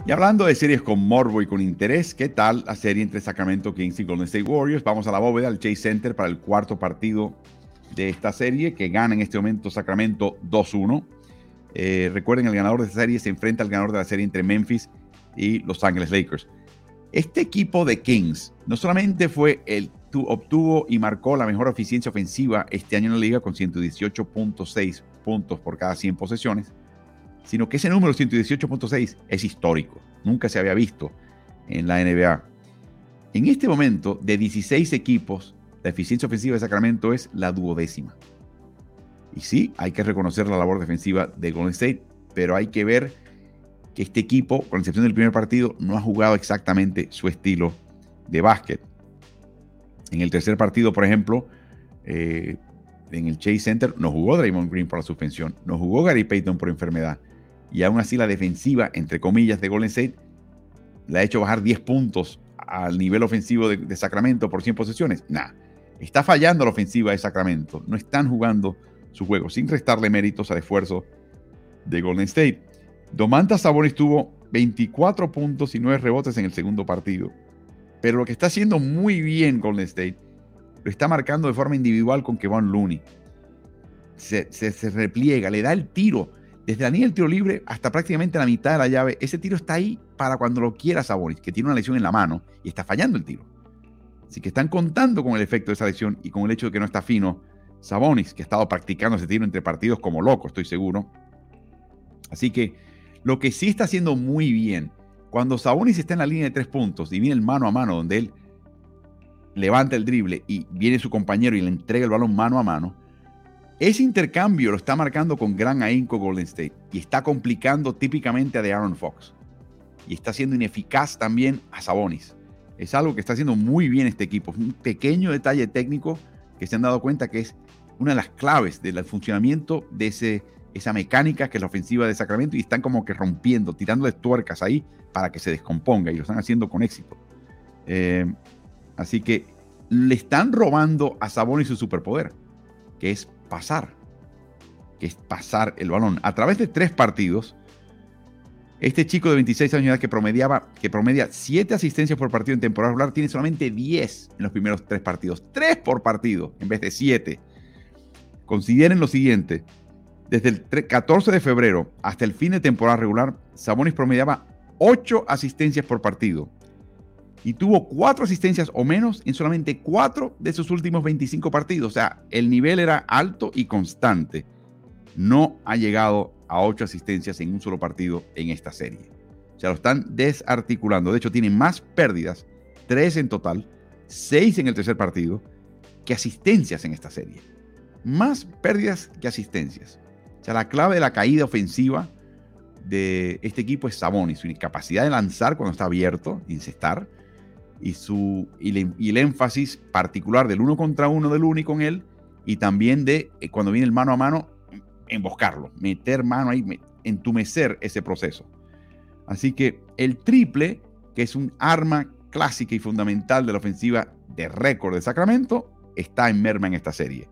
S1: Y hablando de series con morbo y con interés, ¿qué tal la serie entre Sacramento Kings y Golden State Warriors? Vamos a la bóveda, al Chase Center, para el cuarto partido de esta serie, que gana en este momento Sacramento 2-1. Eh, recuerden, el ganador de esta serie se enfrenta al ganador de la serie entre Memphis y Los Angeles Lakers. Este equipo de Kings no solamente fue el obtuvo y marcó la mejor eficiencia ofensiva este año en la liga con 118.6 puntos por cada 100 posesiones, sino que ese número 118.6 es histórico, nunca se había visto en la NBA. En este momento, de 16 equipos, la eficiencia ofensiva de Sacramento es la duodécima. Y sí, hay que reconocer la labor defensiva de Golden State, pero hay que ver que este equipo, con excepción del primer partido, no ha jugado exactamente su estilo de básquet. En el tercer partido, por ejemplo, eh, en el Chase Center, no jugó Draymond Green por la suspensión, no jugó Gary Payton por enfermedad. Y aún así la defensiva, entre comillas, de Golden State, le ha hecho bajar 10 puntos al nivel ofensivo de, Sacramento por 100 posesiones. Nah, está fallando la ofensiva de Sacramento. No están jugando su juego, sin restarle méritos al esfuerzo de Golden State. Domantas Sabonis tuvo 24 puntos y 9 rebotes en el segundo partido. Pero lo que está haciendo muy bien Golden State lo está marcando de forma individual con Kevon Looney. Se, se, repliega, le da el tiro. Desde la línea del tiro libre hasta prácticamente la mitad de la llave. Ese tiro está ahí para cuando lo quiera Sabonis, que tiene una lesión en la mano y está fallando el tiro. Así que están contando con el efecto de esa lesión y con el hecho de que no está fino Sabonis, que ha estado practicando ese tiro entre partidos como loco, estoy seguro. Así que lo que sí está haciendo muy bien, cuando Sabonis está en la línea de tres puntos y viene el mano a mano, donde él levanta el drible y viene su compañero y le entrega el balón mano a mano, ese intercambio lo está marcando con gran ahínco Golden State y está complicando típicamente a de Aaron Fox. Y está siendo ineficaz también a Sabonis. Es algo que está haciendo muy bien este equipo. Un pequeño detalle técnico que se han dado cuenta que es una de las claves del funcionamiento de ese esa mecánica que es la ofensiva de Sacramento y están como que rompiendo, tirando de tuercas ahí para que se descomponga y lo están haciendo con éxito. Eh, así que le están robando a Sabonis su superpoder, que es pasar, que es pasar el balón. A través de tres partidos, este chico de 26 años de edad que promediaba, que promedia 7 asistencias por partido en temporada regular, tiene solamente 10 en los primeros tres partidos. 3 por partido en vez de 7. Consideren lo siguiente. Desde el 14 de febrero hasta el fin de temporada regular, Sabonis promediaba 8 asistencias por partido y tuvo 4 asistencias o menos en solamente 4 de sus últimos 25 partidos. O sea, el nivel era alto y constante. No ha llegado a 8 asistencias en un solo partido en esta serie. O sea, lo están desarticulando. De hecho, tiene más pérdidas, 3 en total, 6 en el tercer partido, que asistencias en esta serie. Más pérdidas que asistencias. O sea, la clave de la caída ofensiva de este equipo es Sabonis, su incapacidad de lanzar cuando está abierto, incestar, y, su, y, el énfasis particular del uno contra uno del Uni con él, y también de eh, cuando viene el mano a mano, emboscarlo, meter mano ahí, entumecer ese proceso. Así que el triple, que es un arma clásica y fundamental de la ofensiva de récord de Sacramento, está en merma en esta serie.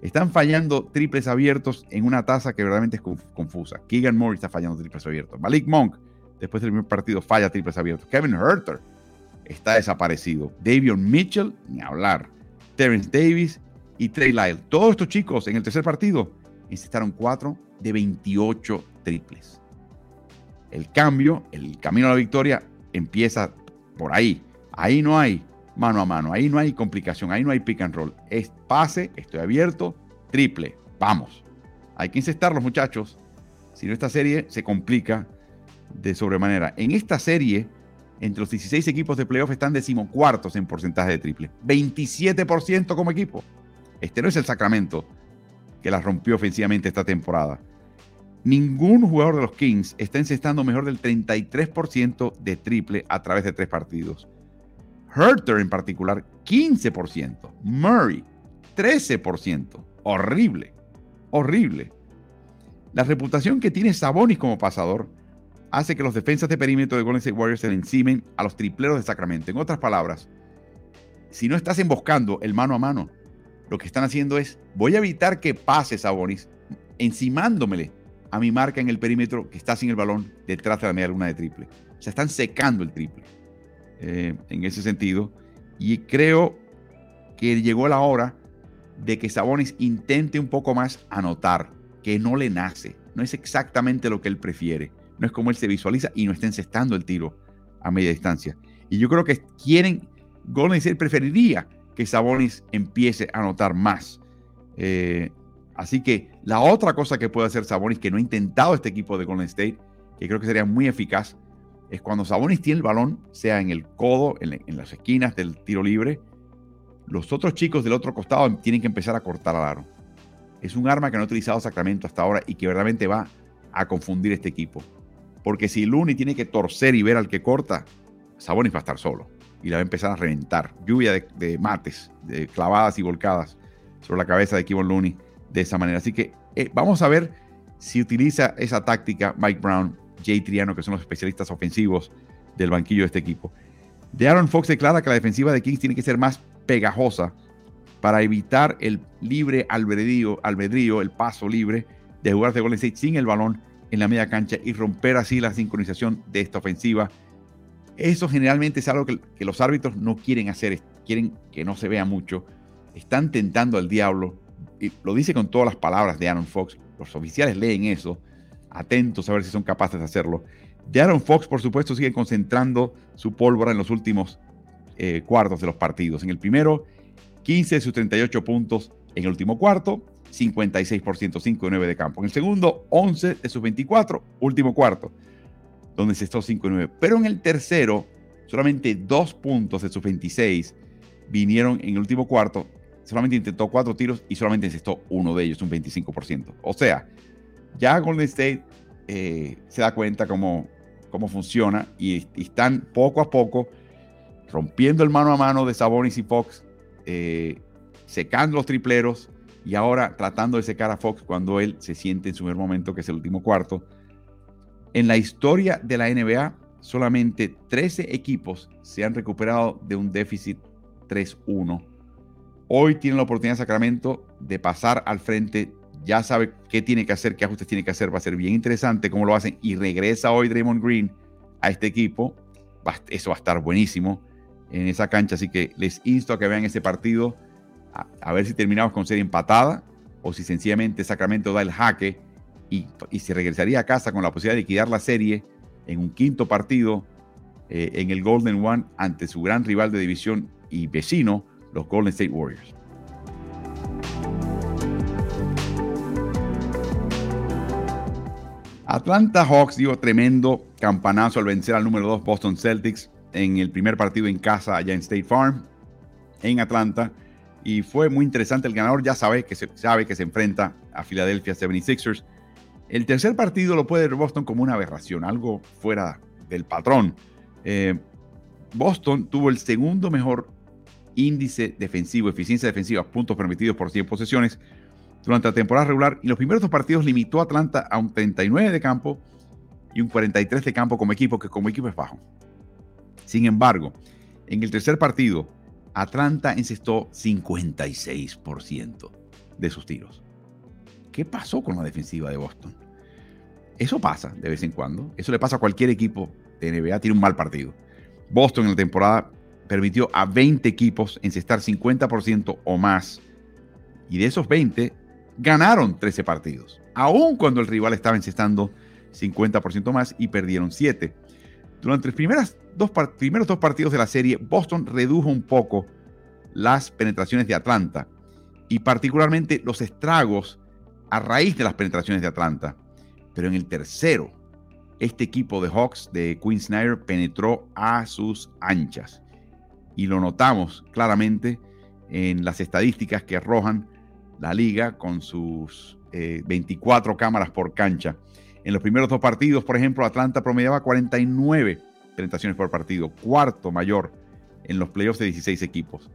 S1: Están fallando triples abiertos en una tasa que verdaderamente es confusa. Keegan Moore está fallando triples abiertos. Malik Monk, después del primer partido, falla triples abiertos. Kevin Herter está desaparecido. Davion Mitchell, ni hablar. Terence Davis y Trey Lyle. Todos estos chicos en el tercer partido incitaron 4 de 28 triples. El cambio, el camino a la victoria empieza por ahí. Ahí no hay mano a mano. Ahí no hay complicación, ahí no hay pick and roll. Es pase, estoy abierto, triple, vamos. Hay que los muchachos. Si no, esta serie se complica de sobremanera. En esta serie, entre los 16 equipos de playoff están decimocuartos en porcentaje de triple. 27% como equipo. Este no es el Sacramento que la rompió ofensivamente esta temporada. Ningún jugador de los Kings está encestando mejor del 33% de triple a través de tres partidos. Herter en particular, 15%. Murray, 13%. Horrible, horrible. La reputación que tiene Sabonis como pasador hace que los defensas de perímetro de Golden State Warriors se encimen a los tripleros de Sacramento. En otras palabras, si no estás emboscando el mano a mano, lo que están haciendo es, voy a evitar que pase Sabonis encimándomele a mi marca en el perímetro que está sin el balón detrás de la media luna de triple. O sea, están secando el triple. Eh, en ese sentido. Y creo que llegó la hora de que Sabonis intente un poco más anotar, que no le nace. No es exactamente lo que él prefiere. No es como él se visualiza y no está encestando el tiro a media distancia. Y yo creo que quieren, Golden State preferiría que Sabonis empiece a anotar más. Eh, así que la otra cosa que puede hacer Sabonis, que no ha intentado este equipo de Golden State, que creo que sería muy eficaz, es cuando Sabonis tiene el balón, sea en el codo, en, las esquinas del tiro libre, los otros chicos del otro costado tienen que empezar a cortar al aro. Es un arma que no ha utilizado Sacramento hasta ahora y que verdaderamente va a confundir este equipo. Porque si Looney tiene que torcer y ver al que corta, Sabonis va a estar solo y la va a empezar a reventar. Lluvia de, mates, de clavadas y volcadas sobre la cabeza de Kevin Looney de esa manera. Así que eh, vamos a ver si utiliza esa táctica Mike Brown Jay Triano, que son los especialistas ofensivos del banquillo de este equipo. De Aaron Fox declara que la defensiva de Kings tiene que ser más pegajosa para evitar el libre albedrío, el paso libre de jugar de Golden State sin el balón en la media cancha y romper así la sincronización de esta ofensiva. Eso generalmente es algo que, los árbitros no quieren hacer, quieren que no se vea mucho. Están tentando al diablo, y lo dice con todas las palabras de Aaron Fox. Los oficiales leen eso atentos a ver si son capaces de hacerlo. Aaron Fox, por supuesto, sigue concentrando su pólvora en los últimos eh, cuartos de los partidos. En el primero, 15 de sus 38 puntos. En el último cuarto, 56%, 5 de 9 de campo. En el segundo, 11 de sus 24, último cuarto, donde se estó 5 de 9. Pero en el tercero, solamente 2 puntos de sus 26 vinieron en el último cuarto. Solamente intentó 4 tiros y solamente encestó uno de ellos, un 25%. O sea, ya Golden State eh, se da cuenta cómo, cómo funciona y, están poco a poco rompiendo el mano a mano de Sabonis y Fox, eh, secando los tripleros y ahora tratando de secar a Fox cuando él se siente en su mejor momento, que es el último cuarto. En la historia de la NBA, solamente 13 equipos se han recuperado de un déficit 3-1. Hoy tiene la oportunidad Sacramento de pasar al frente ya sabe qué tiene que hacer, qué ajustes tiene que hacer. Va a ser bien interesante cómo lo hacen. Y regresa hoy Draymond Green a este equipo. eso va a estar buenísimo en esa cancha. Así que les insto a que vean ese partido. A, ver si terminamos con serie empatada o si sencillamente Sacramento da el jaque y, se regresaría a casa con la posibilidad de liquidar la serie en un quinto partido eh, en el Golden One ante su gran rival de división y vecino, los Golden State Warriors. Atlanta Hawks dio tremendo campanazo al vencer al número 2 Boston Celtics en el primer partido en casa allá en State Farm, en Atlanta. Y fue muy interesante. El ganador ya sabe que se, sabe que se enfrenta a Philadelphia 76ers. El tercer partido lo puede ver Boston como una aberración, algo fuera del patrón. Eh, Boston tuvo el segundo mejor índice defensivo, eficiencia defensiva, puntos permitidos por 100 posesiones durante la temporada regular y los primeros dos partidos limitó a Atlanta a un 39 de campo y un 43 de campo como equipo, que como equipo es bajo. Sin embargo, en el tercer partido, Atlanta encestó 56% de sus tiros. ¿Qué pasó con la defensiva de Boston? Eso pasa de vez en cuando. Eso le pasa a cualquier equipo de NBA. Tiene un mal partido. Boston en la temporada permitió a 20 equipos encestar 50% o más. Y de esos 20, ganaron 13 partidos. Aun cuando el rival estaba encestando 50% más y perdieron 7. Durante los primeros dos, primeros dos partidos de la serie, Boston redujo un poco las penetraciones de Atlanta y particularmente los estragos a raíz de las penetraciones de Atlanta. Pero en el tercero, este equipo de Hawks de Quinn Snyder penetró a sus anchas. Y lo notamos claramente en las estadísticas que arrojan la liga con sus 24 eh, cámaras por cancha. En los primeros dos partidos, por ejemplo, Atlanta promediaba 49 penetraciones por partido, cuarto mayor en los playoffs de 16 equipos.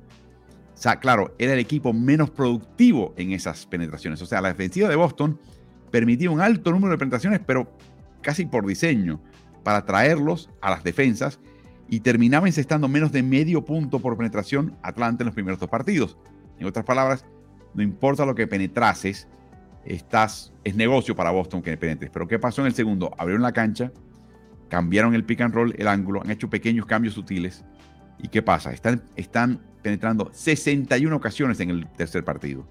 S1: O sea, claro, era el equipo menos productivo en esas penetraciones. O sea, la defensiva de Boston permitía un alto número de penetraciones, pero casi por diseño, para traerlos a las defensas y terminaba encestando menos de medio punto por penetración Atlanta en los primeros dos partidos. En otras palabras, no importa lo que penetrases, estás, es negocio para Boston que penetres. Pero ¿qué pasó en el segundo? Abrieron la cancha, cambiaron el pick and roll, el ángulo, han hecho pequeños cambios sutiles. ¿Y qué pasa? Están, penetrando 61 ocasiones en el tercer partido.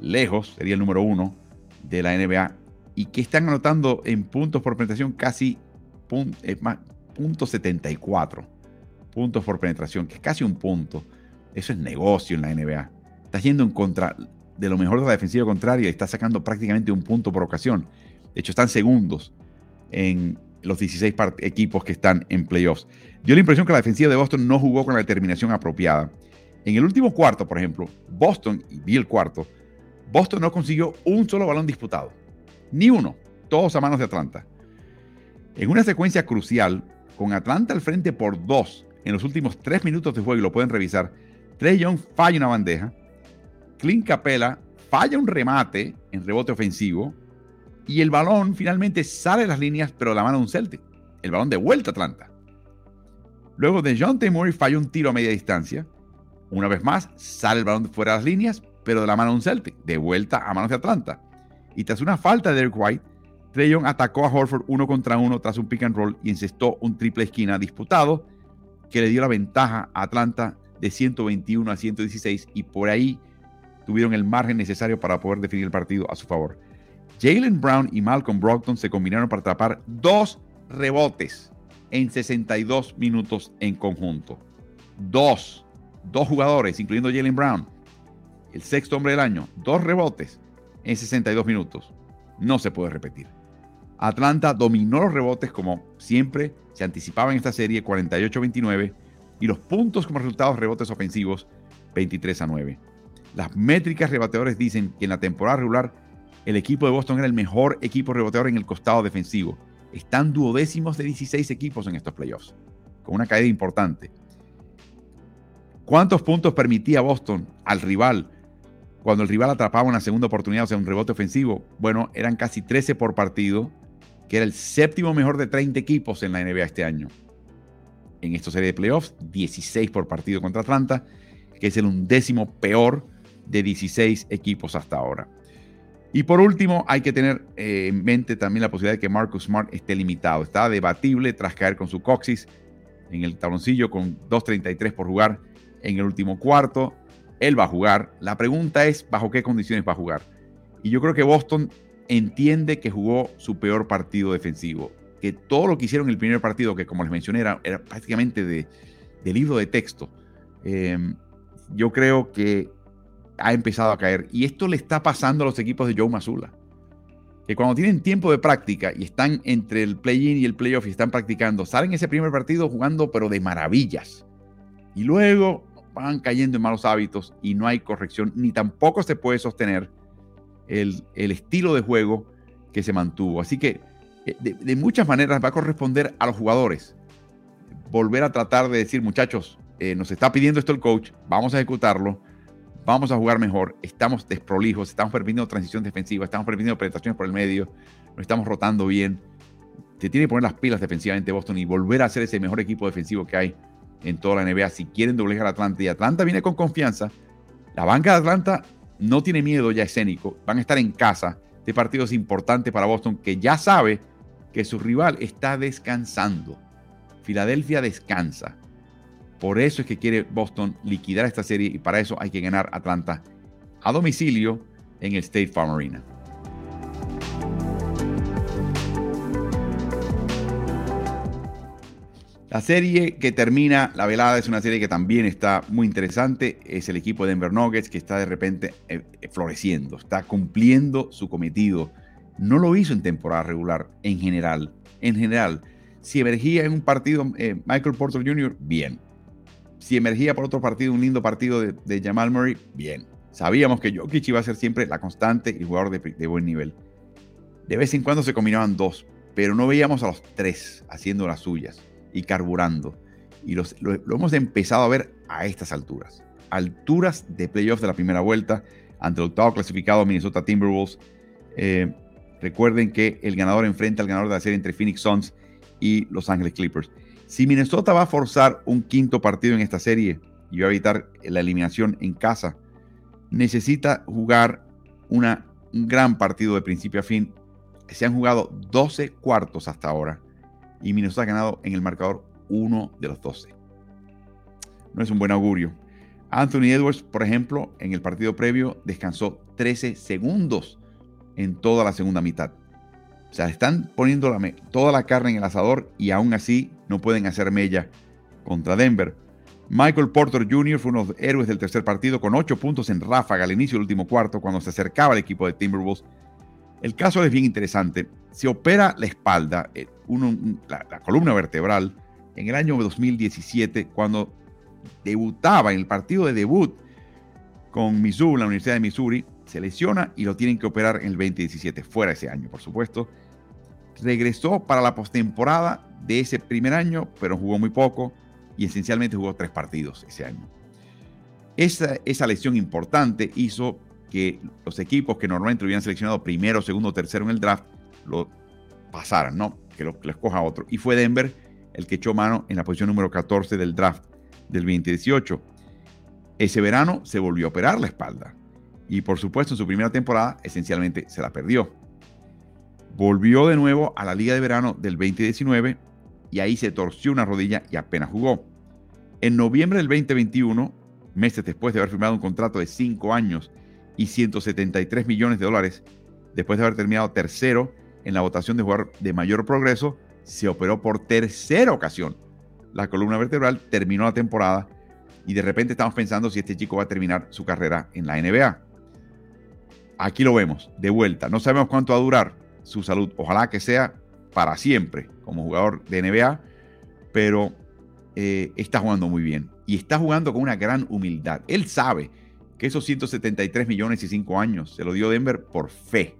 S1: Lejos, sería el número uno de la NBA. Y que están anotando en puntos por penetración casi punto 74 puntos por penetración, que es casi un punto. Eso es negocio en la NBA. Está yendo en contra de lo mejor de la defensiva contraria y está sacando prácticamente un punto por ocasión. De hecho, están segundos en los 16 equipos que están en playoffs. Dio la impresión que la defensiva de Boston no jugó con la determinación apropiada. En el último cuarto, por ejemplo, Boston, y vi el cuarto, Boston no consiguió un solo balón disputado. Ni uno. Todos a manos de Atlanta. En una secuencia crucial, con Atlanta al frente por dos en los últimos tres minutos de juego, y lo pueden revisar, Trey Young falla una bandeja, Clint Capella falla un remate en rebote ofensivo y el balón finalmente sale de las líneas, pero la mano de un Celtic. El balón de vuelta a Atlanta. Luego de John T. Murray falla un tiro a media distancia. Una vez más, sale el balón fuera de las líneas, pero de la mano de un Celtic. De vuelta a manos de Atlanta. Y tras una falta de Derek White, Trey Young atacó a Horford uno contra uno tras un pick and roll y encestó un triple esquina disputado que le dio la ventaja a Atlanta de 121 a 116 y por ahí tuvieron el margen necesario para poder definir el partido a su favor. Jalen Brown y Malcolm Brogdon se combinaron para atrapar dos rebotes en 62 minutos en conjunto. Dos. Dos jugadores, incluyendo Jalen Brown, el sexto hombre del año, dos rebotes en 62 minutos. No se puede repetir. Atlanta dominó los rebotes como siempre se anticipaba en esta serie 48-29 y los puntos como resultado de rebotes ofensivos 23 a 9. Las métricas rebateadores dicen que en la temporada regular el equipo de Boston era el mejor equipo reboteador en el costado defensivo. Están duodécimos de 16 equipos en estos playoffs, con una caída importante. ¿Cuántos puntos permitía Boston al rival cuando el rival atrapaba una segunda oportunidad, o sea, un rebote ofensivo? Bueno, eran casi 13 por partido, que era el séptimo mejor de 30 equipos en la NBA este año. En esta serie de playoffs, 16 por partido contra Atlanta, que es el undécimo peor de 16 equipos hasta ahora. Y por último, hay que tener eh, en mente también la posibilidad de que Marcus Smart esté limitado. Está debatible tras caer con su coxis en el tabloncillo con 2.33 por jugar en el último cuarto. Él va a jugar. La pregunta es, ¿bajo qué condiciones va a jugar? Y yo creo que Boston entiende que jugó su peor partido defensivo. Que todo lo que hicieron en el primer partido, que como les mencioné, era, prácticamente de, libro de texto. Eh, yo creo que ha empezado a caer. Y esto le está pasando a los equipos de Joe Mazula. Que cuando tienen tiempo de práctica y están entre el play-in y el playoff y están practicando, salen ese primer partido jugando pero de maravillas. Y luego van cayendo en malos hábitos y no hay corrección, ni tampoco se puede sostener el, el estilo de juego que se mantuvo. Así que eh, de, muchas maneras va a corresponder a los jugadores. Volver a tratar de decir, muchachos, eh, nos está pidiendo esto el coach, vamos a ejecutarlo, vamos a jugar mejor, estamos desprolijos, estamos permitiendo transición defensiva, estamos permitiendo penetraciones por el medio, nos estamos rotando bien. Se tiene que poner las pilas defensivamente Boston y volver a ser ese mejor equipo defensivo que hay en toda la NBA si quieren doblegar a Atlanta. Y Atlanta viene con confianza. La banca de Atlanta no tiene miedo ya escénico. Van a estar en casa. Este partido es importante para Boston, que ya sabe que su rival está descansando. Filadelfia descansa. Por eso es que quiere Boston liquidar esta serie y para eso hay que ganar Atlanta a domicilio en el State Farm Arena. La serie que termina la velada es una serie que también está muy interesante. Es el equipo de Denver Nuggets que está de repente eh, floreciendo, está cumpliendo su cometido. No lo hizo en temporada regular en general. En general, si emergía en un partido eh, Michael Porter Jr., bien. Si emergía por otro partido, un lindo partido de, Jamal Murray, bien. Sabíamos que Jokic iba a ser siempre la constante y jugador de, buen nivel. De vez en cuando se combinaban dos, pero no veíamos a los tres haciendo las suyas y carburando. Y lo, hemos empezado a ver a estas alturas. Alturas de playoffs de la primera vuelta ante el octavo clasificado Minnesota Timberwolves. Eh, recuerden que el ganador enfrenta al ganador de la serie entre Phoenix Suns y Los Angeles Clippers. Si Minnesota va a forzar un quinto partido en esta serie y va a evitar la eliminación en casa, necesita jugar una, un gran partido de principio a fin. Se han jugado 12 cuartos hasta ahora y Minnesota ha ganado en el marcador uno de los 12. No es un buen augurio. Anthony Edwards, por ejemplo, en el partido previo descansó 13 segundos en toda la segunda mitad. O sea, están poniendo toda la carne en el asador y aún así no pueden hacer mella contra Denver. Michael Porter Jr. fue uno de los héroes del tercer partido con 8 puntos en ráfaga al inicio del último cuarto cuando se acercaba el equipo de Timberwolves. El caso es bien interesante. Se opera la espalda. Eh, la, columna vertebral en el año 2017 cuando debutaba en el partido de debut con Missouri, la Universidad de Missouri, se lesiona y lo tienen que operar en el 2017, fuera ese año, por supuesto. Regresó para la postemporada de ese primer año, pero jugó muy poco y esencialmente jugó tres partidos ese año. Esa, esa lesión importante hizo que los equipos que normalmente lo hubieran seleccionado primero, segundo, tercero en el draft, lo pasaran, ¿no? que lo, escoja otro. Y fue Denver el que echó mano en la posición número 14 del draft del 2018. Ese verano se volvió a operar la espalda. Y por supuesto en su primera temporada esencialmente se la perdió. Volvió de nuevo a la liga de verano del 2019 y ahí se torció una rodilla y apenas jugó. En noviembre del 2021, meses después de haber firmado un contrato de 5 años y 173 millones de dólares, después de haber terminado tercero en la votación de jugador de mayor progreso, se operó por tercera ocasión. La columna vertebral terminó la temporada y de repente estamos pensando si este chico va a terminar su carrera en la NBA. Aquí lo vemos, de vuelta. No sabemos cuánto va a durar su salud. Ojalá que sea para siempre como jugador de NBA, pero eh, está jugando muy bien y está jugando con una gran humildad. Él sabe que esos 173 millones y 5 años se lo dio Denver por fe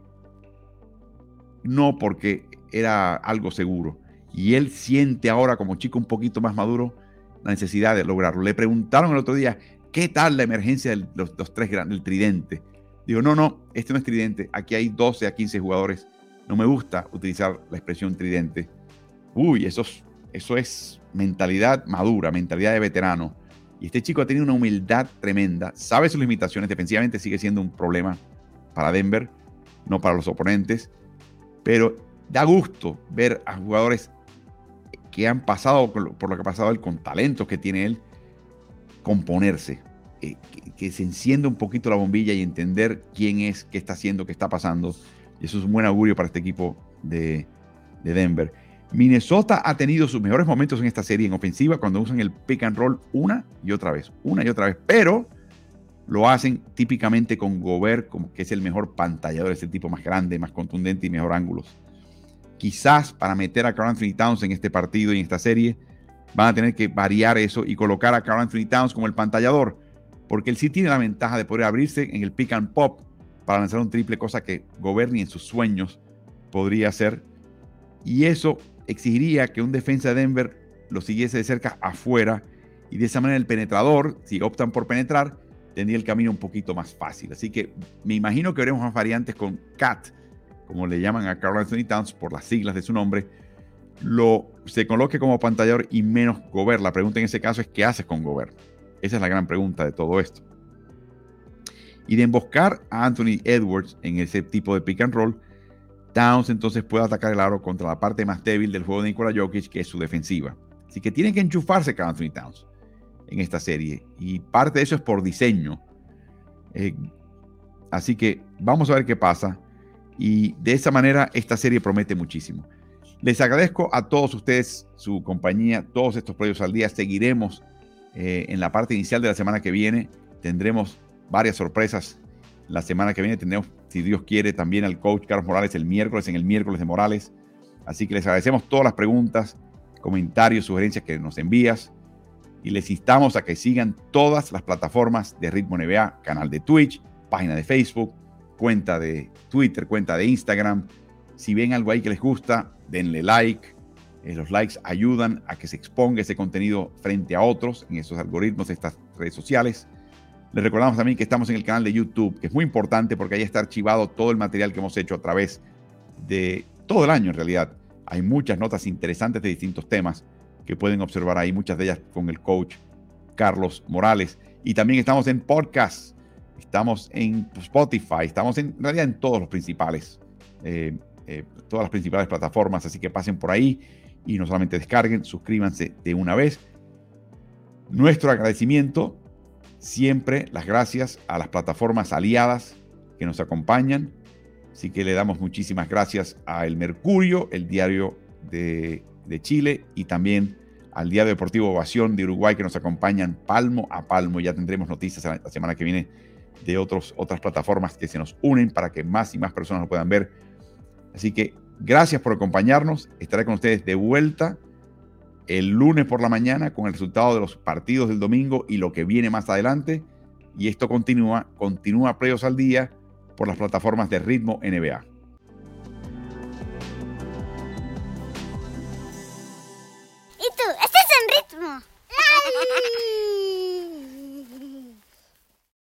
S1: no porque era algo seguro. Y él siente ahora como chico un poquito más maduro la necesidad de lograrlo. Le preguntaron el otro día, ¿qué tal la emergencia de los, tres grandes, del tridente? Digo, no, no, este no es tridente. Aquí hay 12 a 15 jugadores. No me gusta utilizar la expresión tridente. Uy, eso es, eso es mentalidad madura, mentalidad de veterano. Y este chico ha tenido una humildad tremenda, sabe sus limitaciones, defensivamente sigue siendo un problema para Denver, no para los oponentes, pero da gusto ver a jugadores que han pasado por lo que ha pasado él, con talentos que tiene él, componerse, eh, que, se encienda un poquito la bombilla y entender quién es, qué está haciendo, qué está pasando. Y eso es un buen augurio para este equipo de, de Denver. Minnesota ha tenido sus mejores momentos en esta serie en ofensiva cuando usan el pick and roll una y otra vez, una y otra vez, pero lo hacen típicamente con Gobert, como que es el mejor pantallador, es el tipo más grande, más contundente y mejor ángulos. Quizás para meter a Carl Anthony Towns en este partido y en esta serie, van a tener que variar eso y colocar a Carl Anthony Towns como el pantallador, porque él sí tiene la ventaja de poder abrirse en el pick and pop para lanzar un triple, cosa que Gobert ni en sus sueños podría ser. Y eso exigiría que un defensa de Denver lo siguiese de cerca afuera y de esa manera el penetrador, si optan por penetrar, tendría el camino un poquito más fácil. Así que me imagino que veremos más variantes con Cat, como le llaman a Carl Anthony Towns por las siglas de su nombre, lo se coloque como pantallador y menos Gobert. La pregunta en ese caso es ¿qué haces con Gobert? Esa es la gran pregunta de todo esto. Y de emboscar a Anthony Edwards en ese tipo de pick and roll, Towns entonces puede atacar el aro contra la parte más débil del juego de Nikola Jokic, que es su defensiva. Así que tiene que enchufarse con Anthony Towns en esta serie. Y parte de eso es por diseño. Eh, así que vamos a ver qué pasa. Y de esa manera esta serie promete muchísimo. Les agradezco a todos ustedes su compañía, todos estos proyectos al día. Seguiremos eh, en la parte inicial de la semana que viene. Tendremos varias sorpresas. La semana que viene tendremos, si Dios quiere, también al coach Carlos Morales el miércoles, en el miércoles de Morales. Así que les agradecemos todas las preguntas, comentarios, sugerencias que nos envías y les instamos a que sigan todas las plataformas de Ritmo NBA, canal de Twitch, página de Facebook, cuenta de Twitter, cuenta de Instagram. Si ven algo ahí que les gusta, denle like. Eh, los likes ayudan a que se exponga ese contenido frente a otros en esos algoritmos de estas redes sociales. Les recordamos también que estamos en el canal de YouTube, que es muy importante porque ahí está archivado todo el material que hemos hecho a través de todo el año en realidad. Hay muchas notas interesantes de distintos temas que pueden observar ahí, muchas de ellas con el coach Carlos Morales. Y también estamos en podcast, estamos en Spotify, estamos en, realidad en todos los principales, eh, eh, todas las principales plataformas, así que pasen por ahí y no solamente descarguen, suscríbanse de una vez. Nuestro agradecimiento, siempre las gracias a las plataformas aliadas que nos acompañan. Así que le damos muchísimas gracias a El Mercurio, el diario de de Chile y también al Día Deportivo Ovación de Uruguay que nos acompañan palmo a palmo. Ya tendremos noticias la semana que viene de otros, otras plataformas que se nos unen para que más y más personas lo puedan ver. Así que Gracias por acompañarnos. Estaré con ustedes de vuelta el lunes por la mañana con el resultado de los partidos del domingo y lo que viene más adelante. Y esto continúa, continúa Playoffs al Día por las plataformas de Ritmo NBA. ¿Y tú? ¿Estás en Ritmo? *laughs*